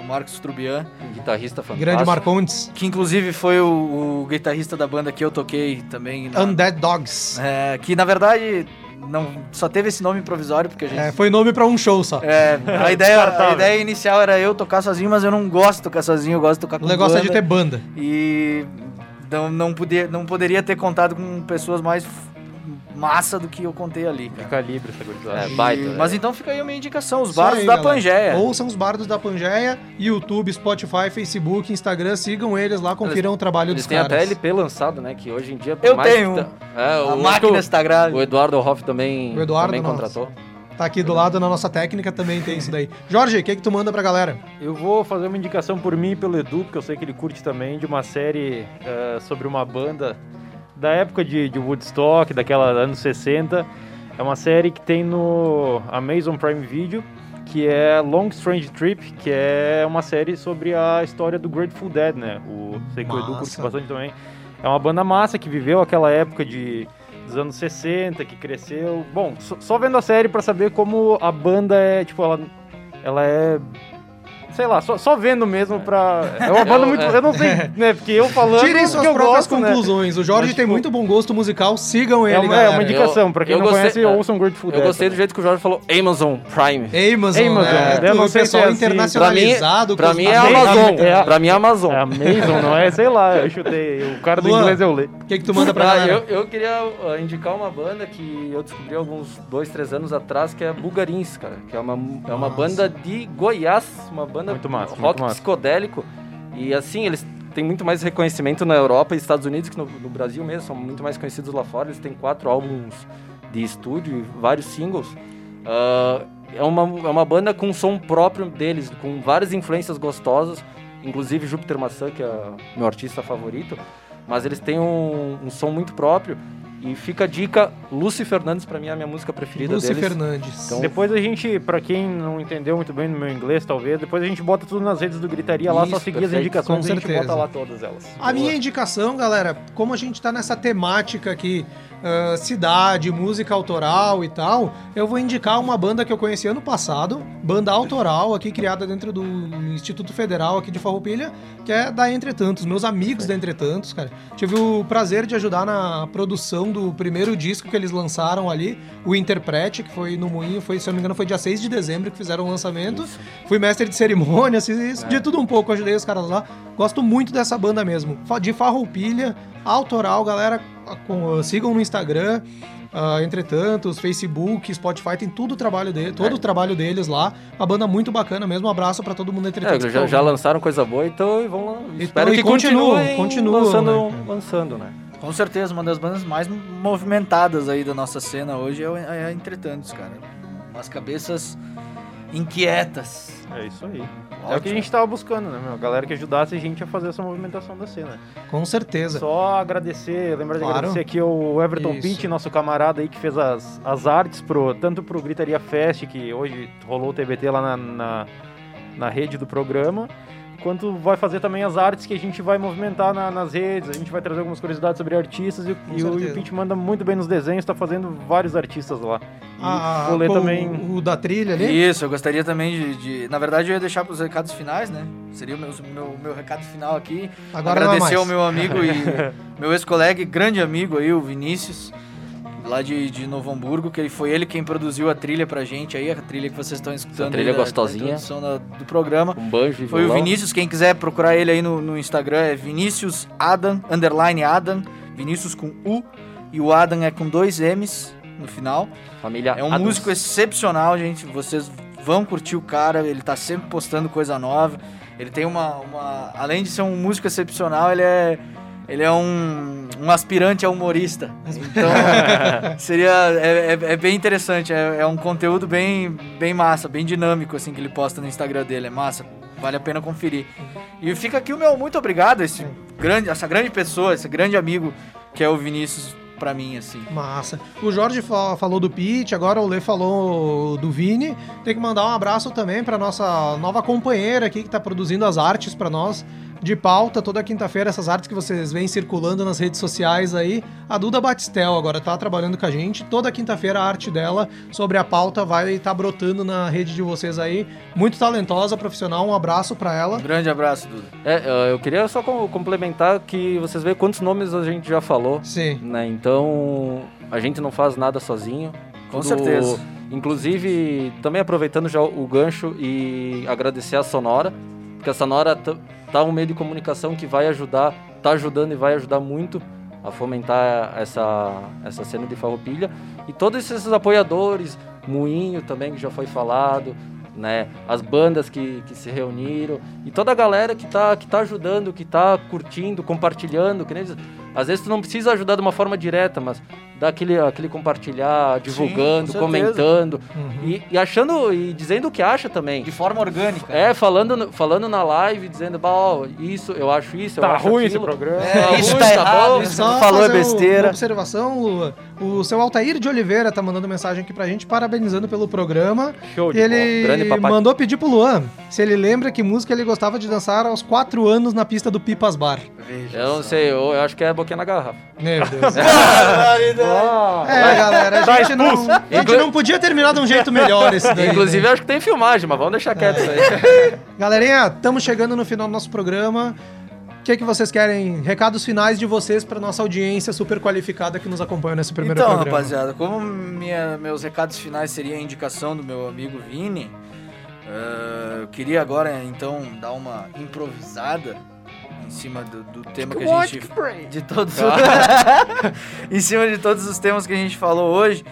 o Marcos Trubian, Um guitarrista fantástico. Grande Marcondes. que inclusive foi o, o guitarrista da banda que eu toquei também. na- Undead Dogs. é, que na verdade não só teve esse nome provisório porque a gente É, foi nome para um show só. É, a ideia, a ideia inicial era eu tocar sozinho, mas eu não gosto de tocar sozinho, eu gosto de tocar com O negócio é banda. de ter banda. E não, não, podia, não poderia ter contado com pessoas mais massa do que eu contei ali, De cara. calibre essa gurizada. É, E- baita. mas então fica aí a minha indicação, os Isso bares aí, da galera. Pangeia. Ouçam os bardos da Pangeia, YouTube, Spotify, Facebook, Instagram, sigam eles lá, confiram o trabalho Eles dos têm caras. até LP lançado, né? Que hoje em dia... Eu mais tenho que um. tá- É, A o, máquina o, está grave. o Eduardo Hoff também, O Eduardo, também nossa. contratou. Tá aqui do lado na nossa técnica também tem isso daí. Jorge, o que que tu manda pra galera? Eu vou fazer uma indicação por mim e pelo Edu, porque eu sei que ele curte também, de uma série eh, sobre uma banda da época de, de Woodstock, daquela anos 60. É uma série que tem no Amazon Prime Video, que é Long Strange Trip, que é uma série sobre a história do Grateful Dead, né? O, sei que o Edu curte bastante também. É uma banda massa que viveu aquela época de dos anos 60, que cresceu. Bom, só, só vendo a série pra saber como a banda é, tipo, ela ela é sei lá, só, só vendo mesmo pra. É uma banda Eu- muito. é. Eu não sei, né? Porque eu falando. Tirem que suas eu próprias gosto, né? conclusões. O Jorge Mas, tem tipo, muito bom gosto musical, sigam ele, É uma, é uma indicação, pra quem eu não gostei- conhece, é. ouçam Grateful Eu Dead. gostei do jeito que o Jorge falou Amazon Prime. Amazon, Amazon, né? né? Eu não o sei pessoal se é assim. internacionalizado. Pra mim os- é Amazon. Amazon. É. Pra mim é Amazon. É Amazon, não é? Sei lá, eu chutei. O cara do Luan. inglês eu leio. O que que tu manda pra Ah, galera? eu, eu queria uh, indicar uma banda que eu descobri alguns dois, três anos atrás, que é Bulgarins, cara. Que é uma, é uma banda de Goiás, uma banda Muito massa, rock muito massa. psicodélico. E assim, eles têm muito mais reconhecimento na Europa e Estados Unidos que no, no Brasil mesmo, são muito mais conhecidos lá fora. Eles têm quatro álbuns de estúdio e vários singles. Ah, é, uma, é uma banda com um som próprio deles, com várias influências gostosas, inclusive Júpiter Maçã, que é meu artista favorito. Mas eles têm um, um som muito próprio. E fica a dica, Lucy Fernandes, pra mim, é a minha música preferida Lúcio deles. Fernandes. Então- Depois a gente, pra quem não entendeu muito bem no meu inglês, talvez, depois a gente bota tudo nas redes do Gritaria lá, só Isso, seguir as perfeito, indicações com e a gente bota lá todas elas. A minha indicação, galera, como a gente tá nessa temática aqui, ah, cidade, música autoral e tal, eu vou indicar uma banda que eu conheci ano passado, banda autoral aqui criada dentro do Instituto Federal aqui de Farroupilha, que é da Entretantos, meus amigos da Entretantos, cara. Tive o prazer de ajudar na produção do primeiro disco que eles lançaram ali, o Interprete, que foi no Moinho, foi, se eu não me engano, foi dia 6 de dezembro que fizeram o lançamento. Fui mestre de cerimônia, fiz isso, de tudo um pouco, ajudei os caras lá. Gosto muito dessa banda mesmo. De Farroupilha, autoral, galera, a- com- sigam no Instagram. ah, entretanto, os Facebook, Spotify, tem tudo o trabalho dele, todo o trabalho deles lá. Uma banda muito bacana mesmo. Um abraço pra todo mundo entretanto. É, já, tá já lançaram coisa boa, então vão lá. Então, Espero que continuem, continuam, lançando, né? lançando, né? Com certeza, uma das bandas mais movimentadas aí da nossa cena hoje é, o- é a Entretantos, cara. Umas cabeças inquietas. É isso aí. É o Ótimo. que a gente tava buscando, né, meu? A galera que ajudasse a gente a fazer essa movimentação da cena. Com certeza. Só agradecer, lembrar de Claro. agradecer aqui ao Everton Isso. Pitt, nosso camarada aí que fez as, as artes pro, tanto pro Gritaria Fest, que hoje rolou o TBT lá na, na, na rede do programa, quanto vai fazer também as artes que a gente vai movimentar na- nas redes, a gente vai trazer algumas curiosidades sobre artistas e, o- e o, e o Pitt manda muito bem nos desenhos, tá fazendo vários artistas lá. Ah, vou ler também. O, o da trilha ali? Isso, eu gostaria também de, de- Na verdade, eu ia deixar para os recados finais, né? Seria o meu, meu, meu recado final aqui. Agora Agradecer ao meu amigo e meu ex-colega e grande amigo aí, o Vinícius, lá de, de Novo Hamburgo, que ele, foi ele quem produziu a trilha pra gente aí, a trilha que vocês estão escutando. trilha aí gostosinha. Da introdução da- do programa. Um banjo e Foi o violão. Vinícius, quem quiser procurar ele aí no, no Instagram é Vinícius Adam, underline Adam, Vinícius com U, e o Adam é com dois M's no final. Família É um Adams. músico excepcional, gente. Vocês vão curtir o cara, ele tá sempre postando coisa nova. Ele tem uma. uma- além de ser um músico excepcional, ele é. Ele é um, um aspirante a humorista. Então, seria. É, é- é bem interessante. É, é um conteúdo bem, bem massa, bem dinâmico, assim, que ele posta no Instagram dele. É massa. Vale a pena conferir. E fica aqui o meu muito obrigado, a esse grande, essa grande pessoa, esse grande amigo que é o Vinícius pra mim, assim. Massa. O Jorge fa- falou do Pete, agora o Lê falou do Vini. Tem que mandar um abraço também pra nossa nova companheira aqui que tá produzindo as artes pra nós. De pauta, toda quinta-feira, essas artes que vocês veem circulando nas redes sociais aí. A Duda Batistel agora tá trabalhando com a gente. Toda quinta-feira a arte dela sobre a pauta vai estar brotando na rede de vocês aí. Muito talentosa, profissional. Um abraço pra ela. Um grande abraço, Duda. É, eh, eu queria só com- complementar que vocês veem quantos nomes a gente já falou. Sim. Né? Então, a gente não faz nada sozinho. Com certeza. Inclusive, também aproveitando já o gancho e agradecer a Sonora, porque a Sonora tá um meio de comunicação que vai ajudar, tá ajudando e vai ajudar muito a fomentar essa, essa cena de farroupilha. E todos esses apoiadores, Moinho também, que já foi falado, né? As bandas que, que se reuniram e toda a galera que tá, que tá ajudando, que tá curtindo, compartilhando, que nem às vezes tu não precisa ajudar de uma forma direta, mas dá aquele, aquele compartilhar, divulgando, com certeza. comentando Uhum. e, e achando e dizendo o que acha também. De forma orgânica. É, falando, falando na live, dizendo, ó, isso, eu acho isso, eu Tá acho ruim esse aquilo. programa. Tá isso ruim, tá tá errado, bom. isso Só falou é besteira. Uma observação, Lua. O seu Altair de Oliveira tá mandando mensagem aqui pra gente, parabenizando pelo programa. Show de E bola. ele mandou pedir pro Luan se ele lembra que música ele gostava de dançar aos 4 anos na pista do Pipas Bar. Veja Eu não sei, eu, eu acho que é boquinha na garrafa. Meu Deus. É, galera, a Tá gente, não, a gente não podia terminar de um jeito melhor esse daí. Inclusive, né? acho que tem filmagem, mas vamos deixar quieto isso aí. Galerinha, estamos chegando no final do nosso programa. O que, é que vocês querem? Recados finais de vocês para nossa audiência super qualificada que nos acompanha nesse primeiro então, programa. rapaziada, como minha- meus recados finais seria a indicação do meu amigo Vini, eh, eu queria agora então dar uma improvisada em cima do, do tema que a gente de todos em cima de todos os temas que a gente falou hoje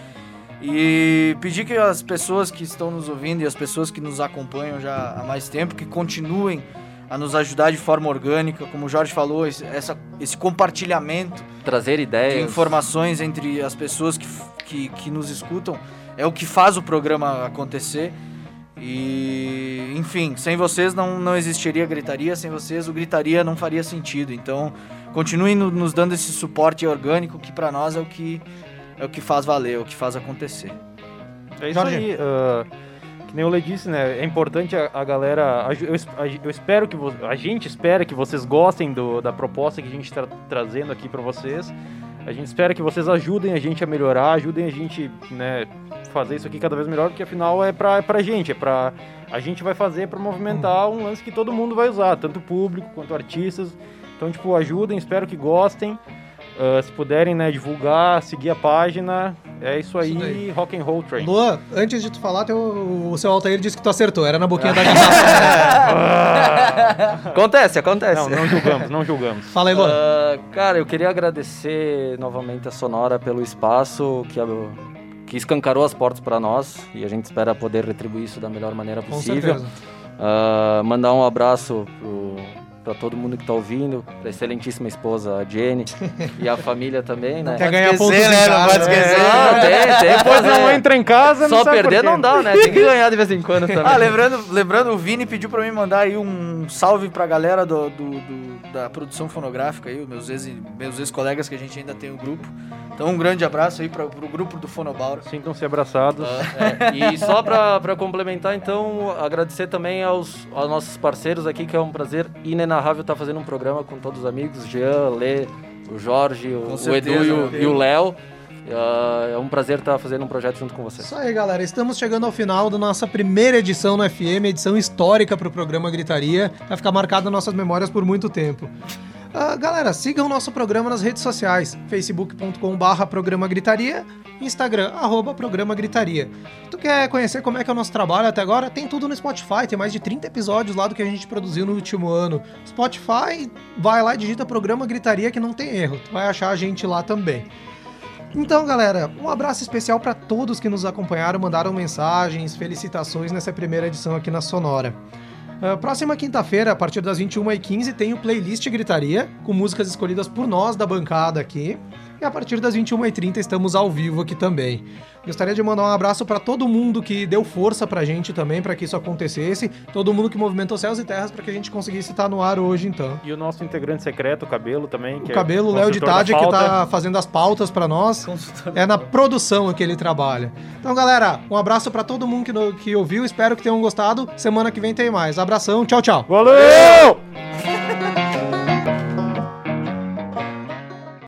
e pedir que as pessoas que estão nos ouvindo e as pessoas que nos acompanham já há mais tempo que continuem a nos ajudar de forma orgânica, como o Jorge falou, esse, essa- esse compartilhamento Trazer de ideias. informações entre as pessoas que, que, que nos escutam é o que faz o programa acontecer. E, enfim, sem vocês não, não existiria gritaria, sem vocês o gritaria não faria sentido. Então, continuem no- nos dando esse suporte orgânico que pra nós é o que é o que faz valer, é o que faz acontecer. É isso Jorge. aí. ah, que nem o Lê disse, né? É importante a, a galera. a- eu, a- eu espero que vo- a gente espera que vocês gostem do- da proposta que a gente está trazendo aqui para vocês. A gente espera que vocês ajudem a gente a melhorar, ajudem a gente, né, fazer isso aqui cada vez melhor, porque afinal é pra, é pra gente, é pra. A gente vai fazer pra movimentar um lance que todo mundo vai usar, tanto público quanto artistas. Então, tipo, ajudem, espero que gostem. Ah, se puderem, né, divulgar, seguir a página. É isso aí, Isso rock and roll train. Luan, antes de tu falar, teu, o seu Altair disse que tu acertou, era na boquinha da garrafa. Acontece, acontece. Não, não julgamos, não julgamos. Fala aí, Luan. Ah, cara, eu queria agradecer novamente a Sonora pelo espaço que, que escancarou as portas para nós e a gente espera poder retribuir isso da melhor maneira Com possível. certeza. Ah, mandar um abraço para todo mundo que tá ouvindo, pra excelentíssima esposa, a Jenny, e a família também, né? Quer ganhar pontos né? Não pode esquecer. Não, tem, tem, Depois pois não é. entra em casa, não Só perder não dá, né? Tem que ganhar de vez em quando também. Ah, lembrando, lembrando, o Vini pediu pra mim mandar aí um salve pra galera do, do- do- da produção fonográfica aí, os meus ex, meus ex-colegas que a gente ainda tem o grupo. Então um grande abraço aí pra, pro grupo do Fonobaura. Sintam-se abraçados. É, e só pra, pra complementar, então, agradecer também aos, aos nossos parceiros aqui, que é um prazer inenarrável estar fazendo um programa com todos os amigos, Jean, Lê, o Jorge, o, Com o certeza, Edu e o- meu e o Léo. Uh, é um prazer estar fazendo um projeto junto com vocês. Isso aí, galera. Estamos chegando ao final da nossa primeira edição no FM, edição histórica para o programa Gritaria. Vai ficar marcada nas nossas memórias por muito tempo. Uh, galera, sigam o nosso programa nas redes sociais, facebook.com barra programa gritaria, Instagram, arroba programa gritaria. Tu quer conhecer como é que é o nosso trabalho até agora? Tem tudo no Spotify, tem mais de 30 episódios lá do que a gente produziu no último ano. Spotify, vai lá e digita programa gritaria que não tem erro, tu vai achar a gente lá também. Então, galera, um abraço especial para todos que nos acompanharam, mandaram mensagens, felicitações nessa primeira edição aqui na Sonora. Uh, próxima quinta-feira, a partir das 21h15, tem o playlist Gritaria, com músicas escolhidas por nós da bancada aqui. E a partir das 21h30 estamos ao vivo aqui também. Gostaria de mandar um abraço para todo mundo que deu força pra gente também para que isso acontecesse, todo mundo que movimentou céus e terras para que a gente conseguisse estar no ar hoje então. E o nosso integrante secreto, o Cabelo também, o Cabelo, é Léo de Tade, que tá fazendo as pautas para nós. É na produção que ele trabalha. Então, galera, um abraço para todo mundo que, que ouviu, espero que tenham gostado. Semana que vem tem mais. Abração, tchau, tchau. Valeu!